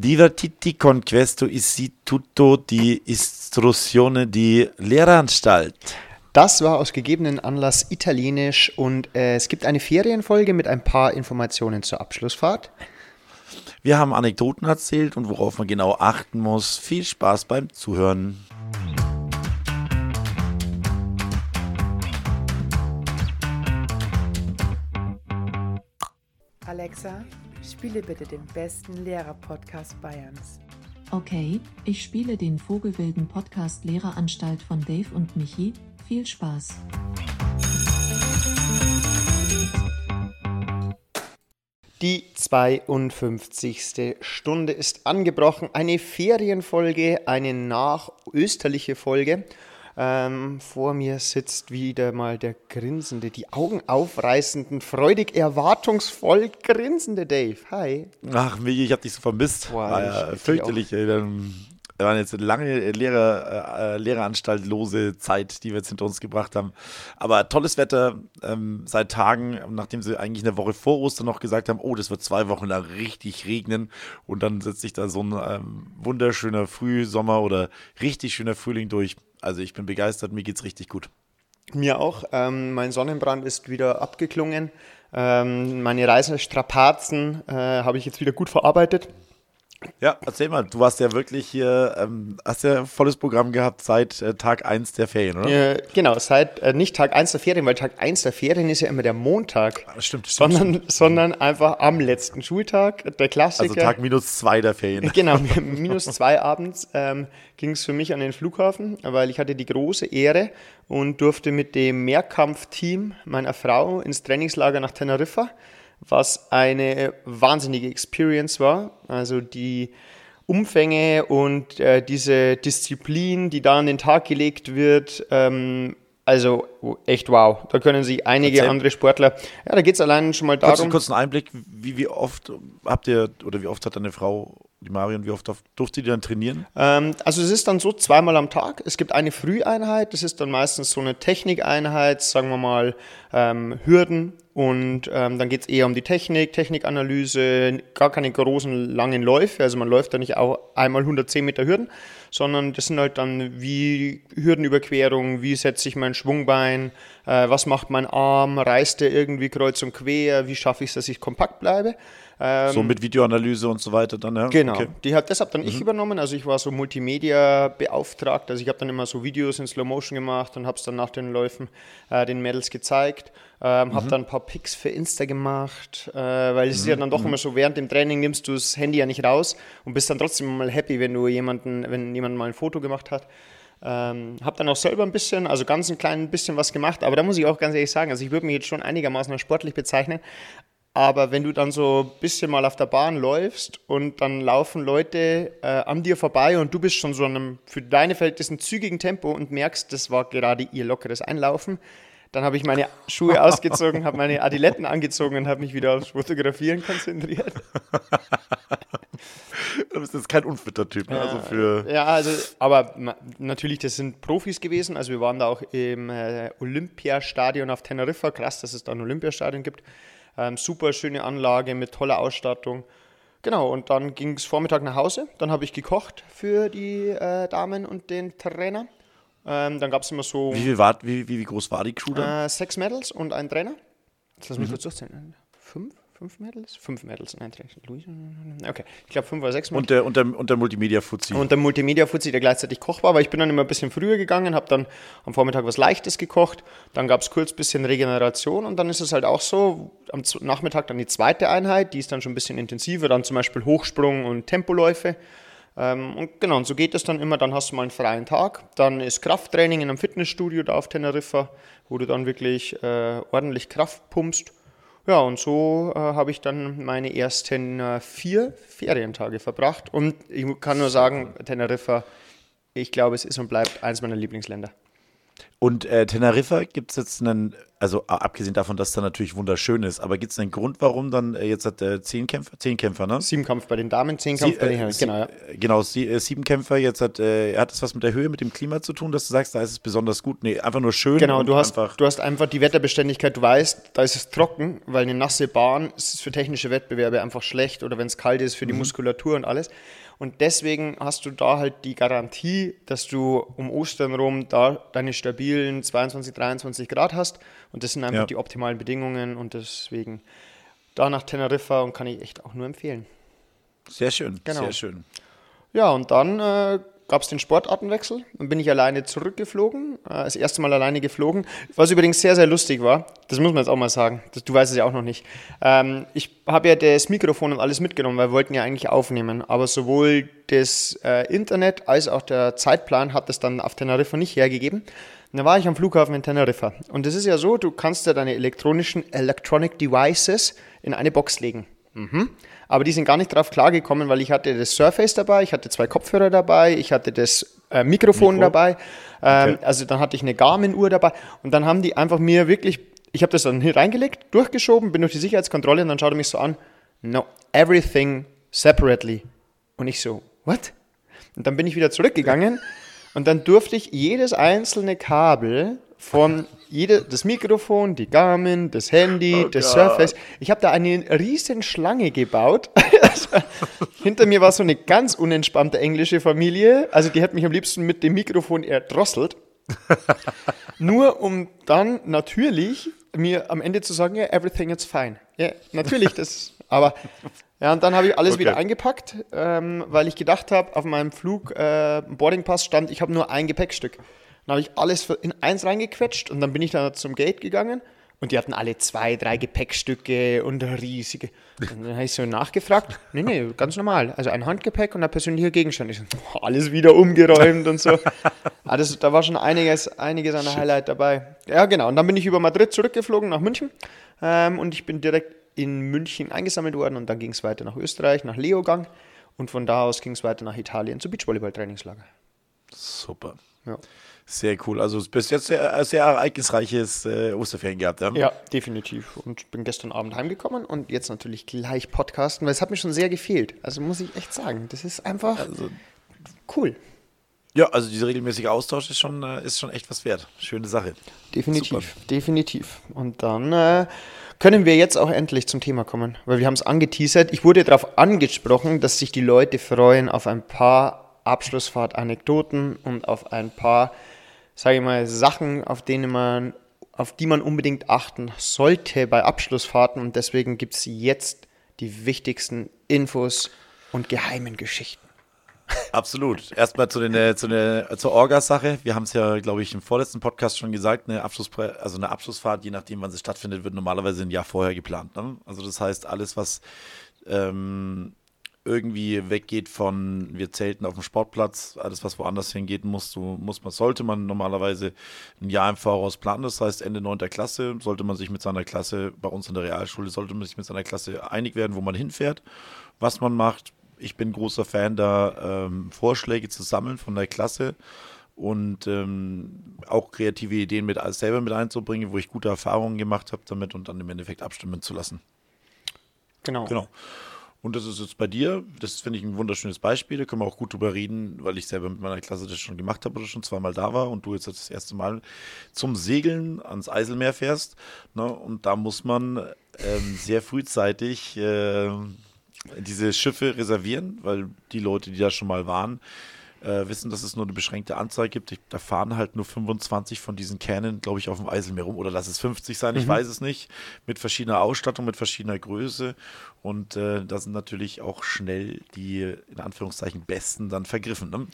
Divertiti con questo istituto di istruzione di Lehranstalt. Das war aus gegebenen Anlass italienisch und äh, es gibt eine Ferienfolge mit ein paar Informationen zur Abschlussfahrt. Wir haben Anekdoten erzählt und worauf man genau achten muss. Viel Spaß beim Zuhören. Alexa, spiele bitte den besten Lehrer-Podcast Bayerns. Okay, ich spiele den Vogelwilden Podcast Lehreranstalt von Dave und Michi. Viel Spaß. Die 52. Stunde ist angebrochen. Eine Ferienfolge, eine nachösterliche Folge. Ähm, vor mir sitzt wieder mal der grinsende, die Augen aufreißenden, freudig erwartungsvoll grinsende Dave. Hi. Ach, Michi, ich hab dich so vermisst. Boah, ich- fürchterlich. ey. Dann waren jetzt eine lange Lehrer, äh, Lehreranstaltlose Zeit, die wir jetzt hinter uns gebracht haben. Aber tolles Wetter ähm, seit Tagen, nachdem sie eigentlich eine Woche vor Ostern noch gesagt haben, oh, das wird zwei Wochen lang richtig regnen. Und dann setzt sich da so ein ähm, wunderschöner Frühsommer oder richtig schöner Frühling durch. Also ich bin begeistert, mir geht's richtig gut. Mir auch. Ähm, mein Sonnenbrand ist wieder abgeklungen. Ähm, meine Reisestrapazen äh, habe ich jetzt wieder gut verarbeitet. Ja, erzähl mal, du warst ja wirklich hier, ähm, hast ja ein volles Programm gehabt seit äh, Tag 1 der Ferien, oder? Äh, genau, seit äh, nicht Tag 1 der Ferien, weil Tag 1 der Ferien ist ja immer der Montag. Ah, Stimmt, stimmt. Sondern, sondern einfach am letzten Schultag, der Klassiker. Also Tag minus 2 der Ferien. Genau, minus zwei abends ähm, ging es für mich an den Flughafen, weil ich hatte die große Ehre und durfte mit dem Mehrkampfteam meiner Frau ins Trainingslager nach Teneriffa, was eine wahnsinnige Experience war. Also die Umfänge und äh, diese Disziplin, die da an den Tag gelegt wird, ähm, also echt wow. Da können sich einige Erzähl. andere Sportler, ja, da geht es allein schon mal Kurz, darum. kurz einen Einblick, wie, wie oft habt ihr, oder wie oft hat deine Frau, die Marion, wie oft durfte die dann trainieren? Ähm, also es ist dann so zweimal am Tag. Es gibt eine Früheinheit, das ist dann meistens so eine Technikeinheit, sagen wir mal ähm, Hürden. Und ähm, dann geht es eher um die Technik, Technikanalyse, gar keine großen langen Läufe. Also man läuft da nicht auch einmal 110 Meter Hürden, sondern das sind halt dann wie Hürdenüberquerung, wie setze ich mein Schwungbein, äh, was macht mein Arm, reißt der irgendwie kreuz und quer, wie schaffe ich es, dass ich kompakt bleibe. Ähm, so mit Videoanalyse und so weiter dann, ja? Genau. Okay. Die hat das hab dann ich übernommen. Also ich war so Multimedia beauftragt. Also ich habe dann immer so Videos in Slow Motion gemacht und habe es dann nach den Läufen äh, den Mädels gezeigt. Ähm, habe dann ein paar Pics für Insta gemacht, äh, weil es ist ja dann doch immer so, während dem Training nimmst du das Handy ja nicht raus und bist dann trotzdem mal happy, wenn du jemanden, wenn jemand mal ein Foto gemacht hat. Ähm, habe dann auch selber ein bisschen, also ganz ein klein bisschen was gemacht, aber da muss ich auch ganz ehrlich sagen, also ich würde mich jetzt schon einigermaßen als sportlich bezeichnen, aber wenn du dann so ein bisschen mal auf der Bahn läufst und dann laufen Leute äh, an dir vorbei und du bist schon so in einem für deine Verhältnisse zügigen Tempo und merkst, das war gerade ihr lockeres Einlaufen, dann habe ich meine Schuhe ausgezogen, habe meine Adiletten angezogen und habe mich wieder aufs Fotografieren konzentriert. Du bist jetzt kein unfitter Typ, ne? also für... Ja, also, aber natürlich, das sind Profis gewesen. Also wir waren da auch im äh, Olympiastadion auf Teneriffa. Krass, dass es da ein Olympiastadion gibt. Ähm, super schöne Anlage mit toller Ausstattung. Genau, und dann ging es Vormittag nach Hause. Dann habe ich gekocht für die äh, Damen und den Trainer. Ähm, dann gab es immer so Wie, viel war, wie, wie, wie groß war die Crew dann? äh, sechs Mädels und ein Trainer. Jetzt lass mich kurz durchzählen. Fünf? Fünf Mädels? Fünf Mädels und ein Trainer. Luis? Okay, ich glaube fünf oder sechs Mädels. Und der, und der, und der Multimedia-Fuzzi. Und der Multimedia-Fuzzi, der gleichzeitig Koch war, aber ich bin dann immer ein bisschen früher gegangen, habe dann am Vormittag was Leichtes gekocht, dann gab es kurz ein bisschen Regeneration und dann ist es halt auch so, am Nachmittag dann die zweite Einheit, die ist dann schon ein bisschen intensiver, dann zum Beispiel Hochsprung und Tempoläufe. Ähm, und genau, und so geht es dann immer, dann hast du mal einen freien Tag, dann ist Krafttraining in einem Fitnessstudio da auf Teneriffa, wo du dann wirklich äh, ordentlich Kraft pumpst. Ja, und so äh, habe ich dann meine ersten äh, vier Ferientage verbracht. Und ich kann nur sagen, Teneriffa, ich glaube, es ist und bleibt eines meiner Lieblingsländer. Und äh, Teneriffa gibt es jetzt einen, also abgesehen davon, dass da natürlich wunderschön ist, aber gibt es einen Grund, warum dann äh, jetzt hat äh, zehn Kämpfer, zehn Kämpfer, ne? Sieben Kampf bei den Damen, zehn Kampf Sie- bei den äh, Herren. Genau, ja. äh, Genau, sie, äh, sieben Kämpfer, jetzt hat, hat es was mit der Höhe, mit dem Klima zu tun, dass du sagst, da ist es besonders gut. Nee, einfach nur schön. Genau, und du hast, einfach, du hast einfach die Wetterbeständigkeit, du weißt, da ist es trocken, weil eine nasse Bahn ist für technische Wettbewerbe einfach schlecht oder wenn es kalt ist für die Muskulatur und alles. Und deswegen hast du da halt die Garantie, dass du um Ostern rum da deine stabilen 22, 23 Grad hast und das sind einfach Ja. die optimalen Bedingungen und deswegen da nach Teneriffa und kann ich echt auch nur empfehlen. Sehr schön, Genau. sehr schön. Ja, und dann äh, gab es den Sportartenwechsel. Dann bin ich alleine zurückgeflogen. Äh, das erste Mal alleine geflogen. Was übrigens sehr, sehr lustig war. Das muss man jetzt auch mal sagen. Das, du weißt es ja auch noch nicht. Ähm, ich habe ja das Mikrofon und alles mitgenommen, weil wir wollten ja eigentlich aufnehmen. Aber sowohl das äh, Internet als auch der Zeitplan hat es dann auf Teneriffa nicht hergegeben. Und dann war ich am Flughafen in Teneriffa. Und es ist ja so, du kannst ja deine elektronischen Electronic Devices in eine Box legen. Mhm. Aber die sind gar nicht drauf klargekommen, weil ich hatte das Surface dabei, ich hatte zwei Kopfhörer dabei, ich hatte das äh, Mikrofon Mikro. dabei, ähm, Okay. also dann hatte ich eine Garmin-Uhr dabei und dann haben die einfach mir wirklich, ich habe das dann hier reingelegt, durchgeschoben, bin durch die Sicherheitskontrolle und dann schaut er mich so an, no, everything separately. Und ich so, what? Und dann bin ich wieder zurückgegangen und dann durfte ich jedes einzelne Kabel von jede, das Mikrofon, die Garmin, das Handy, das Surface. Ich habe da eine riesen Schlange gebaut. Also, Hinter mir war so eine ganz unentspannte englische Familie. Also die hat mich am liebsten mit dem Mikrofon erdrosselt. Nur um dann natürlich mir am Ende zu sagen, ja, everything is fine. Ja, natürlich, das, aber ja, und dann habe ich alles Okay. wieder eingepackt, ähm, weil ich gedacht habe, auf meinem Flug äh, Boardingpass stand, ich habe nur ein Gepäckstück. Dann habe ich alles in eins reingequetscht und dann bin ich dann zum Gate gegangen und die hatten alle zwei, drei Gepäckstücke und riesige. Und dann habe ich so nachgefragt, nee, nee, ganz normal. Also ein Handgepäck und ein persönlicher Gegenstand. Ich so, alles wieder umgeräumt und so. Ah, das, da war schon einiges, einiges an Highlight dabei. Ja, genau. Und dann bin ich über Madrid zurückgeflogen nach München ähm, und ich bin direkt in München eingesammelt worden und dann ging es weiter nach Österreich, nach Leogang und von da aus ging es weiter nach Italien zu Beachvolleyball-Trainingslager. Super. Ja. Sehr cool. Also bis jetzt sehr, sehr ereignisreiches äh, Osterferien gehabt, ja? Ja, definitiv. Und bin gestern Abend heimgekommen und jetzt natürlich gleich podcasten, weil es hat mir schon sehr gefehlt. Also muss ich echt sagen, das ist einfach cool. Ja, also dieser regelmäßige Austausch ist schon, äh, ist schon echt was wert. Schöne Sache. Definitiv, definitiv. Und dann äh, können wir jetzt auch endlich zum Thema kommen, weil wir haben es angeteasert. Ich wurde darauf angesprochen, dass sich die Leute freuen auf ein paar Abschlussfahrt-Anekdoten und auf ein paar, sage ich mal, Sachen, auf denen man, auf die man unbedingt achten sollte bei Abschlussfahrten. Und deswegen gibt es jetzt die wichtigsten Infos und geheimen Geschichten. Absolut. Erstmal zu den, äh, zu der, zur Orga-Sache. Wir haben es ja, glaube ich, im vorletzten Podcast schon gesagt, eine, Abschluss, also eine Abschlussfahrt, je nachdem, wann sie stattfindet, wird normalerweise ein Jahr vorher geplant. Ne? Also das heißt, alles, was ähm, irgendwie weggeht von wir zelten auf dem Sportplatz, alles was woanders hingeht, muss, du, muss man, sollte man normalerweise ein Jahr im Voraus planen. Das heißt, Ende 9. Klasse sollte man sich mit seiner Klasse, bei uns in der Realschule, sollte man sich mit seiner Klasse einig werden, wo man hinfährt, was man macht. Ich bin großer Fan, da ähm, Vorschläge zu sammeln von der Klasse und ähm, auch kreative Ideen mit selber mit einzubringen, wo ich gute Erfahrungen gemacht habe damit und dann im Endeffekt abstimmen zu lassen. Genau. Genau. Und das ist jetzt bei dir, das finde ich ein wunderschönes Beispiel, da können wir auch gut drüber reden, weil ich selber mit meiner Klasse das schon gemacht habe oder schon zweimal da war und du jetzt das erste Mal zum Segeln ans Eiselmeer fährst. Ne? Und da muss man ähm, sehr frühzeitig äh, diese Schiffe reservieren, weil die Leute, die da schon mal waren, äh, wissen, dass es nur eine beschränkte Anzahl gibt. Ich, da fahren halt nur 25 von diesen Kähnen, glaube ich, auf dem Eiselmeer rum. Oder lass es 50 sein, ich weiß es nicht. Mit verschiedener Ausstattung, mit verschiedener Größe. Und äh, da sind natürlich auch schnell die, in Anführungszeichen, Besten dann vergriffen. Ne?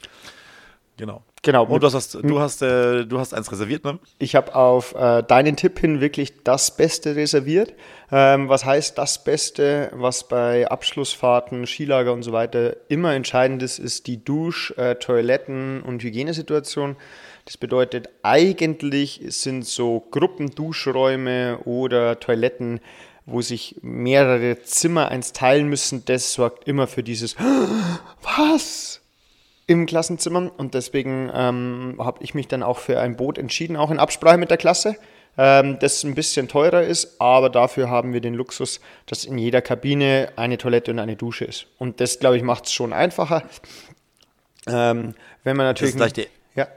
Genau. Genau. Und du hast, du hast, äh, du hast eins reserviert, ne? Ich habe auf äh, deinen Tipp hin wirklich das Beste reserviert. Ähm, was heißt das Beste, was bei Abschlussfahrten, Skilager und so weiter immer entscheidend ist, ist die Dusch-, äh, Toiletten- und Hygienesituation. Das bedeutet, eigentlich sind so Gruppenduschräume oder Toiletten, wo sich mehrere Zimmer eins teilen müssen, das sorgt immer für dieses Was? Im Klassenzimmer und deswegen ähm, habe ich mich dann auch für ein Boot entschieden, auch in Absprache mit der Klasse, ähm, das ein bisschen teurer ist, aber dafür haben wir den Luxus, dass in jeder Kabine eine Toilette und eine Dusche ist. Und das, glaube ich, macht es schon einfacher. Ähm, wenn man natürlich. Das ist gleich ja.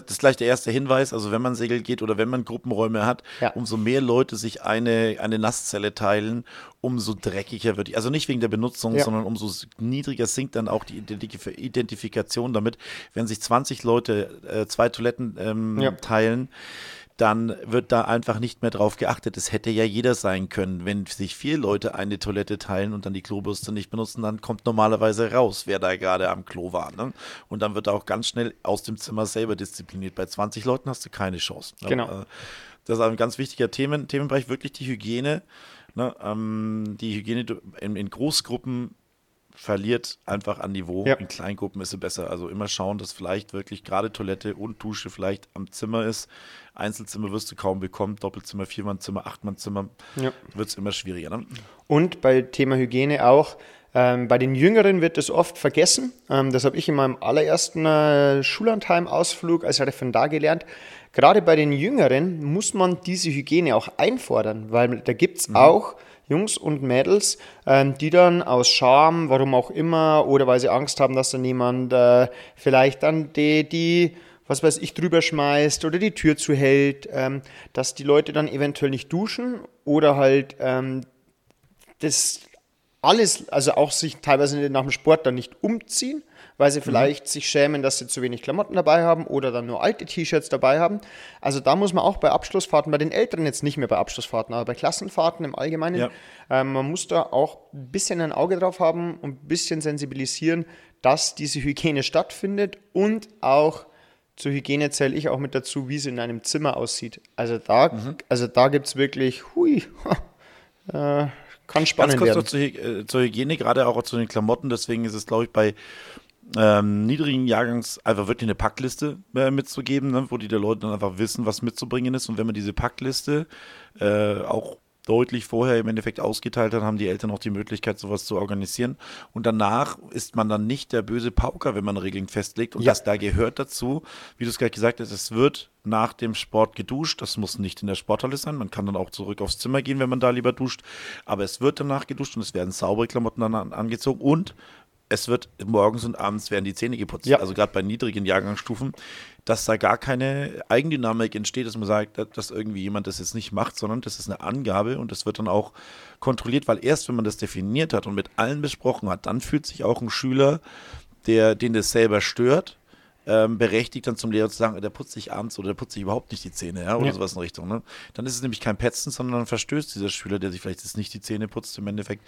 Das ist gleich der erste Hinweis. Also, wenn man Segel geht oder wenn man Gruppenräume hat, Ja. umso mehr Leute sich eine, eine Nasszelle teilen, umso dreckiger wird die. Also nicht wegen der Benutzung, Ja. sondern umso niedriger sinkt dann auch die Identif Identifikation damit. Wenn sich 20 Leute äh, zwei Toiletten ähm, Ja. teilen, dann wird da einfach nicht mehr drauf geachtet. Es hätte ja jeder sein können. Wenn sich vier Leute eine Toilette teilen und dann die Klobürste nicht benutzen, dann kommt normalerweise raus, wer da gerade am Klo war. Ne? Und dann wird auch ganz schnell aus dem Zimmer selber diszipliniert. Bei 20 Leuten hast du keine Chance. Ne? Genau. Äh, Das ist ein ganz wichtiger Themen, Themenbereich, wirklich die Hygiene. Ne? Ähm, die Hygiene in, in Großgruppen verliert einfach an Niveau. Ja. In Kleingruppen ist sie besser. Also immer schauen, dass vielleicht wirklich gerade Toilette und Dusche vielleicht am Zimmer ist. Einzelzimmer wirst du kaum bekommen. Doppelzimmer, Viermannzimmer, Achtmannzimmer Ja. wird es immer schwieriger. Ne? Und bei Thema Hygiene auch. Ähm, bei den Jüngeren wird das oft vergessen. Ähm, das habe ich in meinem allerersten äh, Schullandheim-Ausflug als Referendar gelernt. Gerade bei den Jüngeren muss man diese Hygiene auch einfordern, weil da gibt es auch Jungs und Mädels, ähm, die dann aus Scham, warum auch immer, oder weil sie Angst haben, dass dann jemand äh, vielleicht dann die, die was weiß ich, drüber schmeißt oder die Tür zuhält, ähm, dass die Leute dann eventuell nicht duschen oder halt ähm, das alles, also auch sich teilweise nach dem Sport dann nicht umziehen, weil sie vielleicht sich schämen, dass sie zu wenig Klamotten dabei haben oder dann nur alte T-Shirts dabei haben. Also da muss man auch bei Abschlussfahrten, bei den Älteren jetzt nicht mehr bei Abschlussfahrten, aber bei Klassenfahrten im Allgemeinen, Ja. ähm, man muss da auch ein bisschen ein Auge drauf haben und ein bisschen sensibilisieren, dass diese Hygiene stattfindet und auch zur Hygiene zähle ich auch mit dazu, wie es in einem Zimmer aussieht. Also da, also da gibt es wirklich, hui, äh, kann Ganz spannend kurz noch werden. Hy- äh, zur Hygiene, gerade auch zu den Klamotten. Deswegen ist es, glaube ich, bei ähm, niedrigen Jahrgangs einfach wirklich eine Packliste äh, mitzugeben, ne, wo die der Leute dann einfach wissen, was mitzubringen ist. Und wenn man diese Packliste äh, auch deutlich vorher im Endeffekt ausgeteilt hat, haben die Eltern auch die Möglichkeit, sowas zu organisieren. Und danach ist man dann nicht der böse Pauker, wenn man Regeln festlegt. Und Ja. das da gehört dazu, wie du es gerade gesagt hast, es wird nach dem Sport geduscht. Das muss nicht in der Sporthalle sein. Man kann dann auch zurück aufs Zimmer gehen, wenn man da lieber duscht. Aber es wird danach geduscht und es werden saubere Klamotten dann an, angezogen und es wird morgens und abends werden die Zähne geputzt. Ja. Also gerade bei niedrigen Jahrgangsstufen, dass da gar keine Eigendynamik entsteht, dass man sagt, dass- irgendwie jemand das jetzt nicht macht, sondern das ist eine Angabe und das wird dann auch kontrolliert, weil erst wenn man das definiert hat und mit allen besprochen hat, dann fühlt sich auch ein Schüler, der, den das selber stört, ähm, berechtigt dann zum Lehrer zu sagen, der putzt sich abends oder der putzt sich überhaupt nicht die Zähne, ja, oder Ja. sowas in Richtung. Ne? Dann ist es nämlich kein Petzen, sondern dann verstößt dieser Schüler, der sich vielleicht jetzt nicht die Zähne putzt, im Endeffekt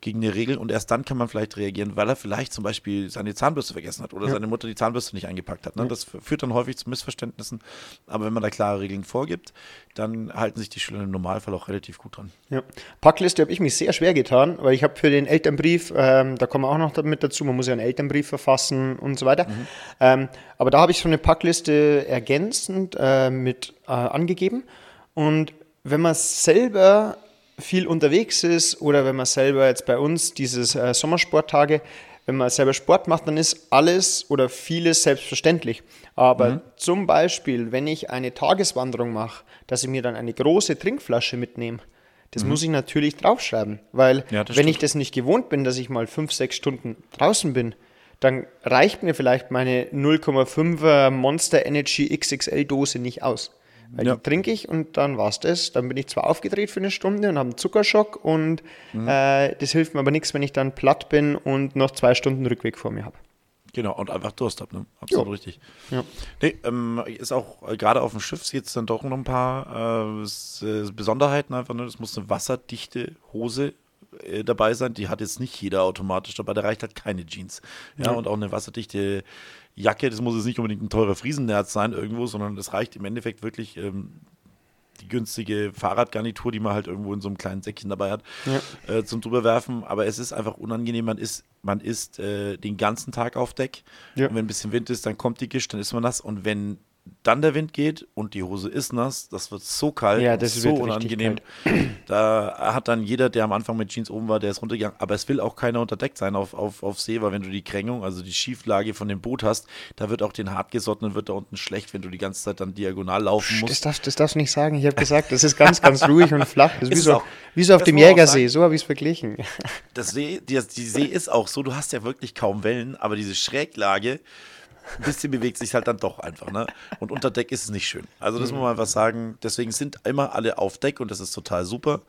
gegen eine Regel und erst dann kann man vielleicht reagieren, weil er vielleicht zum Beispiel seine Zahnbürste vergessen hat oder Ja. seine Mutter die Zahnbürste nicht eingepackt hat. Ne? Das führt dann häufig zu Missverständnissen, aber wenn man da klare Regeln vorgibt, dann halten sich die Schüler im Normalfall auch relativ gut dran. Ja. Packliste habe ich mich sehr schwer getan, weil ich habe für den Elternbrief, ähm, da kommen wir auch noch damit dazu, man muss ja einen Elternbrief verfassen und so weiter. Ähm, aber da habe ich so eine Packliste ergänzend äh, mit äh, angegeben. Und wenn man selber viel unterwegs ist oder wenn man selber jetzt bei uns dieses äh, Sommersporttage, wenn man selber Sport macht, dann ist alles oder vieles selbstverständlich. Aber zum Beispiel, wenn ich eine Tageswanderung mache, dass ich mir dann eine große Trinkflasche mitnehme, das muss ich natürlich draufschreiben, weil Ja, wenn ich stimmt. das nicht gewohnt bin, dass ich mal fünf, sechs Stunden draußen bin, dann reicht mir vielleicht meine 0,5er Monster Energy XXL Dose nicht aus. Weil Ja. die trinke ich und dann war's das. Dann bin ich zwar aufgedreht für eine Stunde und habe einen Zuckerschock und Mhm. äh, das hilft mir aber nichts, wenn ich dann platt bin und noch zwei Stunden Rückweg vor mir habe. Genau, und einfach Durst habe, ne? Absolut Ja. richtig. Ja. Nee, ähm, ist auch äh, gerade auf dem Schiff jetzt dann doch noch ein paar äh, äh, Besonderheiten einfach, ne? Es muss eine wasserdichte Hose äh, dabei sein. Die hat jetzt nicht jeder automatisch dabei, da reicht halt keine Jeans. Ja, Ja. und auch eine wasserdichte Jacke, das muss jetzt nicht unbedingt ein teurer Friesennerz sein irgendwo, sondern das reicht im Endeffekt wirklich ähm, die günstige Fahrradgarnitur, die man halt irgendwo in so einem kleinen Säckchen dabei hat, äh, zum drüberwerfen. Aber es ist einfach unangenehm. Man ist, man ist äh, den ganzen Tag auf Deck. Ja. Und wenn ein bisschen Wind ist, dann kommt die Gischt, dann ist man nass. Und wenn dann der Wind geht und die Hose ist nass, das wird so kalt, Ja, das so unangenehm. Da hat dann jeder, der am Anfang mit Jeans oben war, der ist runtergegangen. Aber es will auch keiner unterdeckt sein auf, auf, auf See, weil wenn du die Krängung, also die Schieflage von dem Boot hast, da wird auch den hartgesottenen wird da unten schlecht, wenn du die ganze Zeit dann diagonal laufen Das musst. darfst, das darfst du nicht sagen. Ich habe gesagt, das ist ganz, ganz ruhig und flach. Das ist wie so, auch. wie so auf Das dem Jägersee. So habe ich es verglichen. Das See, die, die See ist auch so, du hast ja wirklich kaum Wellen, aber diese Schräglage, ein bisschen bewegt sich halt dann doch einfach. Ne? Und unter Deck ist es nicht schön. Also das muss man einfach sagen. Deswegen sind immer alle auf Deck und das ist total super.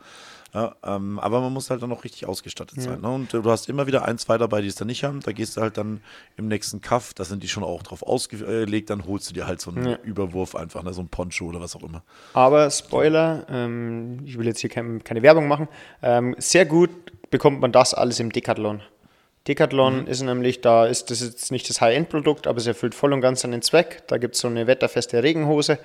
Ja, ähm, aber man muss halt dann noch richtig ausgestattet sein. Ne? Und äh, du hast immer wieder ein, zwei dabei, die es dann nicht haben. Da gehst du halt dann im nächsten Kaff, da sind die schon auch drauf ausgelegt, dann holst du dir halt so einen Ja. Überwurf einfach, ne? so ein Poncho oder was auch immer. Aber Spoiler, ähm, ich will jetzt hier kein, keine Werbung machen. Ähm, sehr gut bekommt man das alles im Decathlon. Decathlon ist nämlich, da ist das jetzt nicht das High-End-Produkt, aber es erfüllt voll und ganz seinen Zweck. Da gibt es so eine wetterfeste Regenhose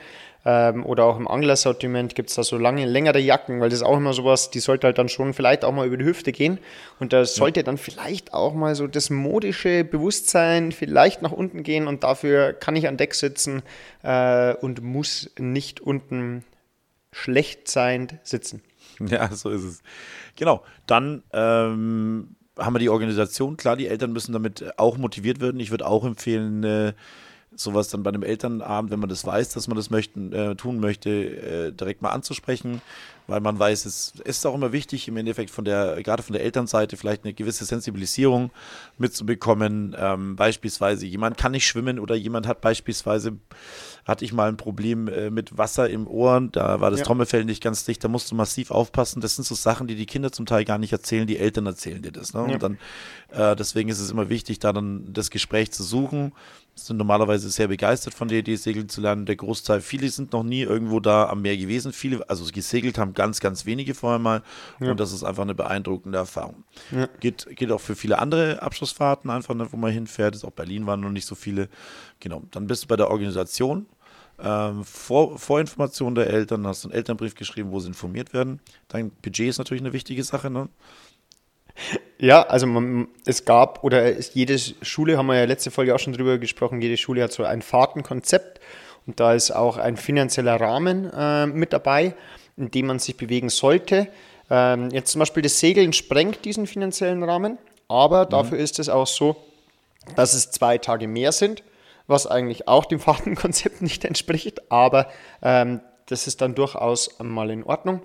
ähm, oder auch im Anglersortiment gibt es da so lange, längere Jacken, weil das ist auch immer sowas, die sollte halt dann schon vielleicht auch mal über die Hüfte gehen und da sollte dann vielleicht auch mal so das modische Bewusstsein vielleicht nach unten gehen und dafür kann ich an Deck sitzen äh, und muss nicht unten schlecht seiend sitzen. Ja, so ist es. Genau. Dann ähm, haben wir die Organisation. Klar, die Eltern müssen damit auch motiviert werden. Ich würde auch empfehlen, äh, sowas dann bei einem Elternabend, wenn man das weiß, dass man das möchten, äh, tun möchte, äh, direkt mal anzusprechen, weil man weiß, es ist auch immer wichtig, im Endeffekt von der, gerade von der Elternseite, vielleicht eine gewisse Sensibilisierung mitzubekommen. Ähm, beispielsweise, jemand kann nicht schwimmen oder jemand hat beispielsweise, hatte ich mal ein Problem äh, mit Wasser im Ohr, da war das Ja. Trommelfell nicht ganz dicht, da musst du massiv aufpassen. Das sind so Sachen, die die Kinder zum Teil gar nicht erzählen, die Eltern erzählen dir das. Ne? Ja. Und dann, äh, deswegen ist es immer wichtig, da dann das Gespräch zu suchen. Sind normalerweise sehr begeistert von der Idee, segeln zu lernen. Der Großteil, viele sind noch nie irgendwo da am Meer gewesen. Viele, also gesegelt haben ganz, ganz wenige vorher mal. Und das ist einfach eine beeindruckende Erfahrung. Ja. Geht, geht auch für viele andere Abschlussfahrten einfach, ne, wo man hinfährt. Ist auch Berlin waren noch nicht so viele. Genau. Dann bist du bei der Organisation. Ähm, Vor, Vorinformation der Eltern, hast du einen Elternbrief geschrieben, wo sie informiert werden. Dein Budget ist natürlich eine wichtige Sache. Ne? Ja, also man, es gab, oder es, jede Schule, haben wir ja letzte Folge auch schon drüber gesprochen, jede Schule hat so ein Fahrtenkonzept und da ist auch ein finanzieller Rahmen äh, mit dabei, in dem man sich bewegen sollte. Ähm, jetzt zum Beispiel das Segeln sprengt diesen finanziellen Rahmen, aber dafür ist es auch so, dass es zwei Tage mehr sind, was eigentlich auch dem Fahrtenkonzept nicht entspricht, aber ähm, das ist dann durchaus mal in Ordnung.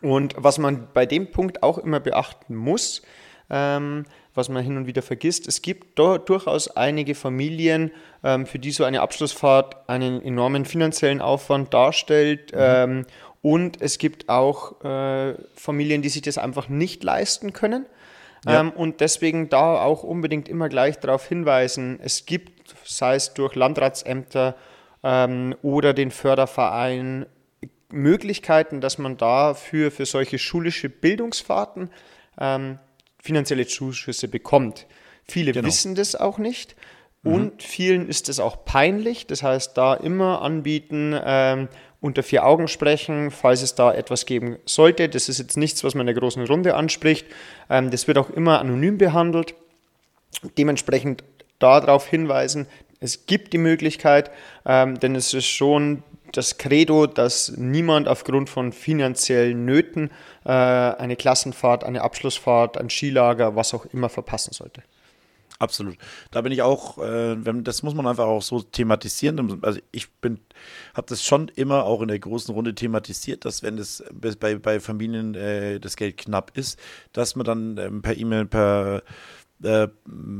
Und was man bei dem Punkt auch immer beachten muss, ähm, was man hin und wieder vergisst, es gibt durchaus einige Familien, ähm, für die so eine Abschlussfahrt einen enormen finanziellen Aufwand darstellt. Ähm, und es gibt auch äh, Familien, die sich das einfach nicht leisten können. Ja. Ähm, und deswegen da auch unbedingt immer gleich darauf hinweisen, es gibt, sei es durch Landratsämter ähm, oder den Förderverein, Möglichkeiten, dass man dafür für solche schulische Bildungsfahrten ähm, finanzielle Zuschüsse bekommt. Viele Genau. wissen das auch nicht und vielen ist es auch peinlich. Das heißt, da immer anbieten, ähm, unter vier Augen sprechen, falls es da etwas geben sollte. Das ist jetzt nichts, was man in der großen Runde anspricht. Ähm, das wird auch immer anonym behandelt. Dementsprechend darauf hinweisen, es gibt die Möglichkeit, ähm, denn es ist schon das Credo, dass niemand aufgrund von finanziellen Nöten äh, eine Klassenfahrt, eine Abschlussfahrt, ein Skilager, was auch immer verpassen sollte. Absolut. Da bin ich auch, äh, das muss man einfach auch so thematisieren. Also ich bin, habe das schon immer auch in der großen Runde thematisiert, dass wenn es bei, bei Familien äh, das Geld knapp ist, dass man dann ähm, per E-Mail, per äh,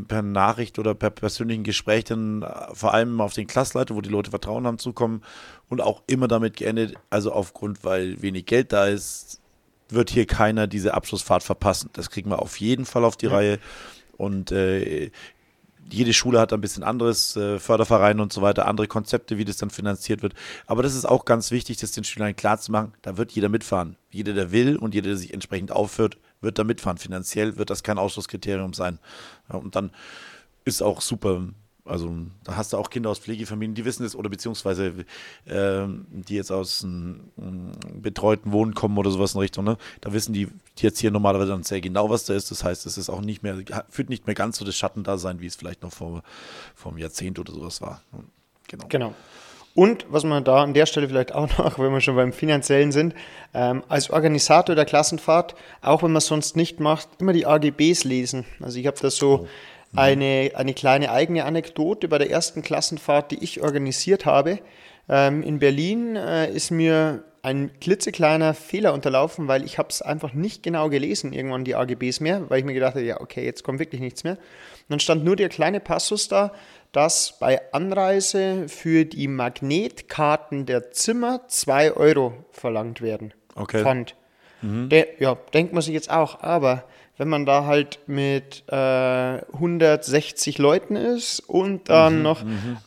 per Nachricht oder per persönlichen Gespräch dann äh, vor allem auf den Klassleiter, wo die Leute Vertrauen haben, zukommen und auch immer damit geendet, also aufgrund, weil wenig Geld da ist, wird hier keiner diese Abschlussfahrt verpassen. Das kriegen wir auf jeden Fall auf die Reihe. Und äh, jede Schule hat ein bisschen anderes, äh, Fördervereine und so weiter, andere Konzepte, wie das dann finanziert wird. Aber das ist auch ganz wichtig, das den Schülern klar zu machen, da wird jeder mitfahren. Jeder, der will und jeder, der sich entsprechend aufführt, wird da mitfahren. Finanziell wird das kein Ausschlusskriterium sein. Ja, und dann ist auch super. Also da hast du auch Kinder aus Pflegefamilien, die wissen es oder beziehungsweise ähm, die jetzt aus einem betreuten Wohnen kommen oder sowas in Richtung. Ne? Da wissen die, die jetzt hier normalerweise dann sehr genau, was da ist. Das heißt, es ist auch nicht mehr, führt nicht mehr ganz so das Schattendasein, wie es vielleicht noch vor, vor einem Jahrzehnt oder sowas war. Genau. Genau. Und was man da an der Stelle vielleicht auch noch, wenn wir schon beim Finanziellen sind, ähm, als Organisator der Klassenfahrt, auch wenn man es sonst nicht macht, immer die AGBs lesen. Also ich habe da so eine, eine kleine eigene Anekdote bei der ersten Klassenfahrt, die ich organisiert habe. Ähm, in Berlin äh, ist mir ein klitzekleiner Fehler unterlaufen, weil ich habe es einfach nicht genau gelesen, irgendwann die AGBs mehr, weil ich mir gedacht habe, ja, okay, jetzt kommt wirklich nichts mehr. Und dann stand nur der kleine Passus da, dass bei Anreise für die Magnetkarten der Zimmer 2 Euro verlangt werden. Okay. Pfand. Der, ja, denkt man sich jetzt auch, aber wenn man da halt mit äh, 160 Leuten ist und dann noch,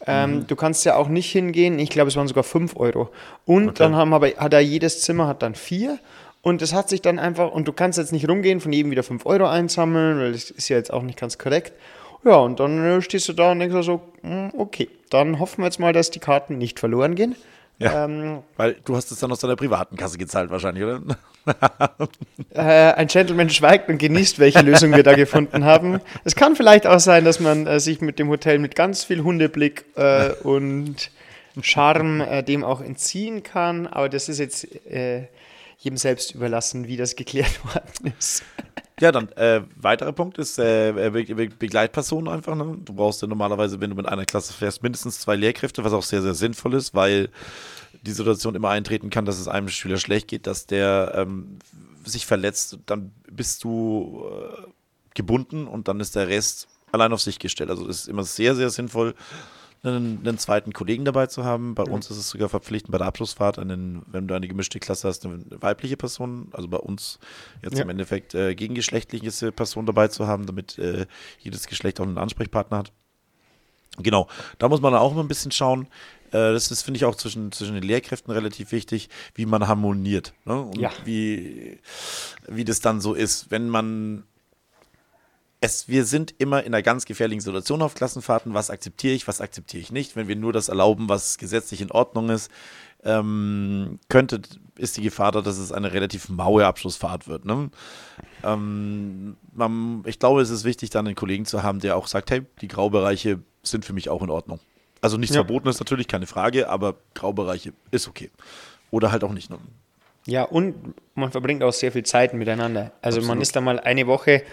ähm, du kannst ja auch nicht hingehen, ich glaube, es waren sogar 5 Euro. Und dann haben aber, hat er jedes Zimmer hat dann vier. Und es hat sich dann einfach, und du kannst jetzt nicht rumgehen, von jedem wieder 5 Euro einsammeln, weil das ist ja jetzt auch nicht ganz korrekt. Ja, und dann äh, stehst du da und denkst so, hm, okay, dann hoffen wir jetzt mal, dass die Karten nicht verloren gehen. Ja. Ähm, Weil du hast es dann aus deiner privaten Kasse gezahlt wahrscheinlich, oder? äh, ein Gentleman schweigt und genießt, welche Lösung wir da gefunden haben. Es kann vielleicht auch sein, dass man äh, sich mit dem Hotel mit ganz viel Hundeblick äh, und Charme äh, dem auch entziehen kann, aber das ist jetzt äh, jedem selbst überlassen, wie das geklärt worden ist. Ja, dann äh, weiterer Punkt ist äh, Be Be Begleitpersonen einfach. Ne? Du brauchst ja normalerweise, wenn du mit einer Klasse fährst, mindestens zwei Lehrkräfte, was auch sehr, sehr sinnvoll ist, weil die Situation immer eintreten kann, dass es einem Schüler schlecht geht, dass der ähm, sich verletzt, dann bist du äh, gebunden und dann ist der Rest allein auf sich gestellt. Also es ist immer sehr, sehr sinnvoll, einen, einen zweiten Kollegen dabei zu haben. Bei uns ist es sogar verpflichtend bei der Abschlussfahrt, einen, wenn du eine gemischte Klasse hast, eine weibliche Person, also bei uns jetzt Ja. im Endeffekt äh, gegengeschlechtliche Person dabei zu haben, damit äh, jedes Geschlecht auch einen Ansprechpartner hat. Genau, da muss man auch immer ein bisschen schauen. Äh, Das ist, finde ich, auch zwischen, zwischen den Lehrkräften relativ wichtig, wie man harmoniert. Ne? Und Ja. wie, wie das dann so ist. Wenn man es, wir sind immer in einer ganz gefährlichen Situation auf Klassenfahrten. Was akzeptiere ich, was akzeptiere ich nicht? Wenn wir nur das erlauben, was gesetzlich in Ordnung ist, ähm, könnte, ist die Gefahr da, dass es eine relativ maue Abschlussfahrt wird. Ne? Ähm, man, ich glaube, es ist wichtig, dann einen Kollegen zu haben, der auch sagt, hey, die Graubereiche sind für mich auch in Ordnung. Also nichts Ja. verboten ist natürlich, keine Frage, aber Graubereiche ist okay. Oder halt auch nicht. Ne? Ja, und man verbringt auch sehr viel Zeit miteinander. Also man Absolut. ist da mal eine Woche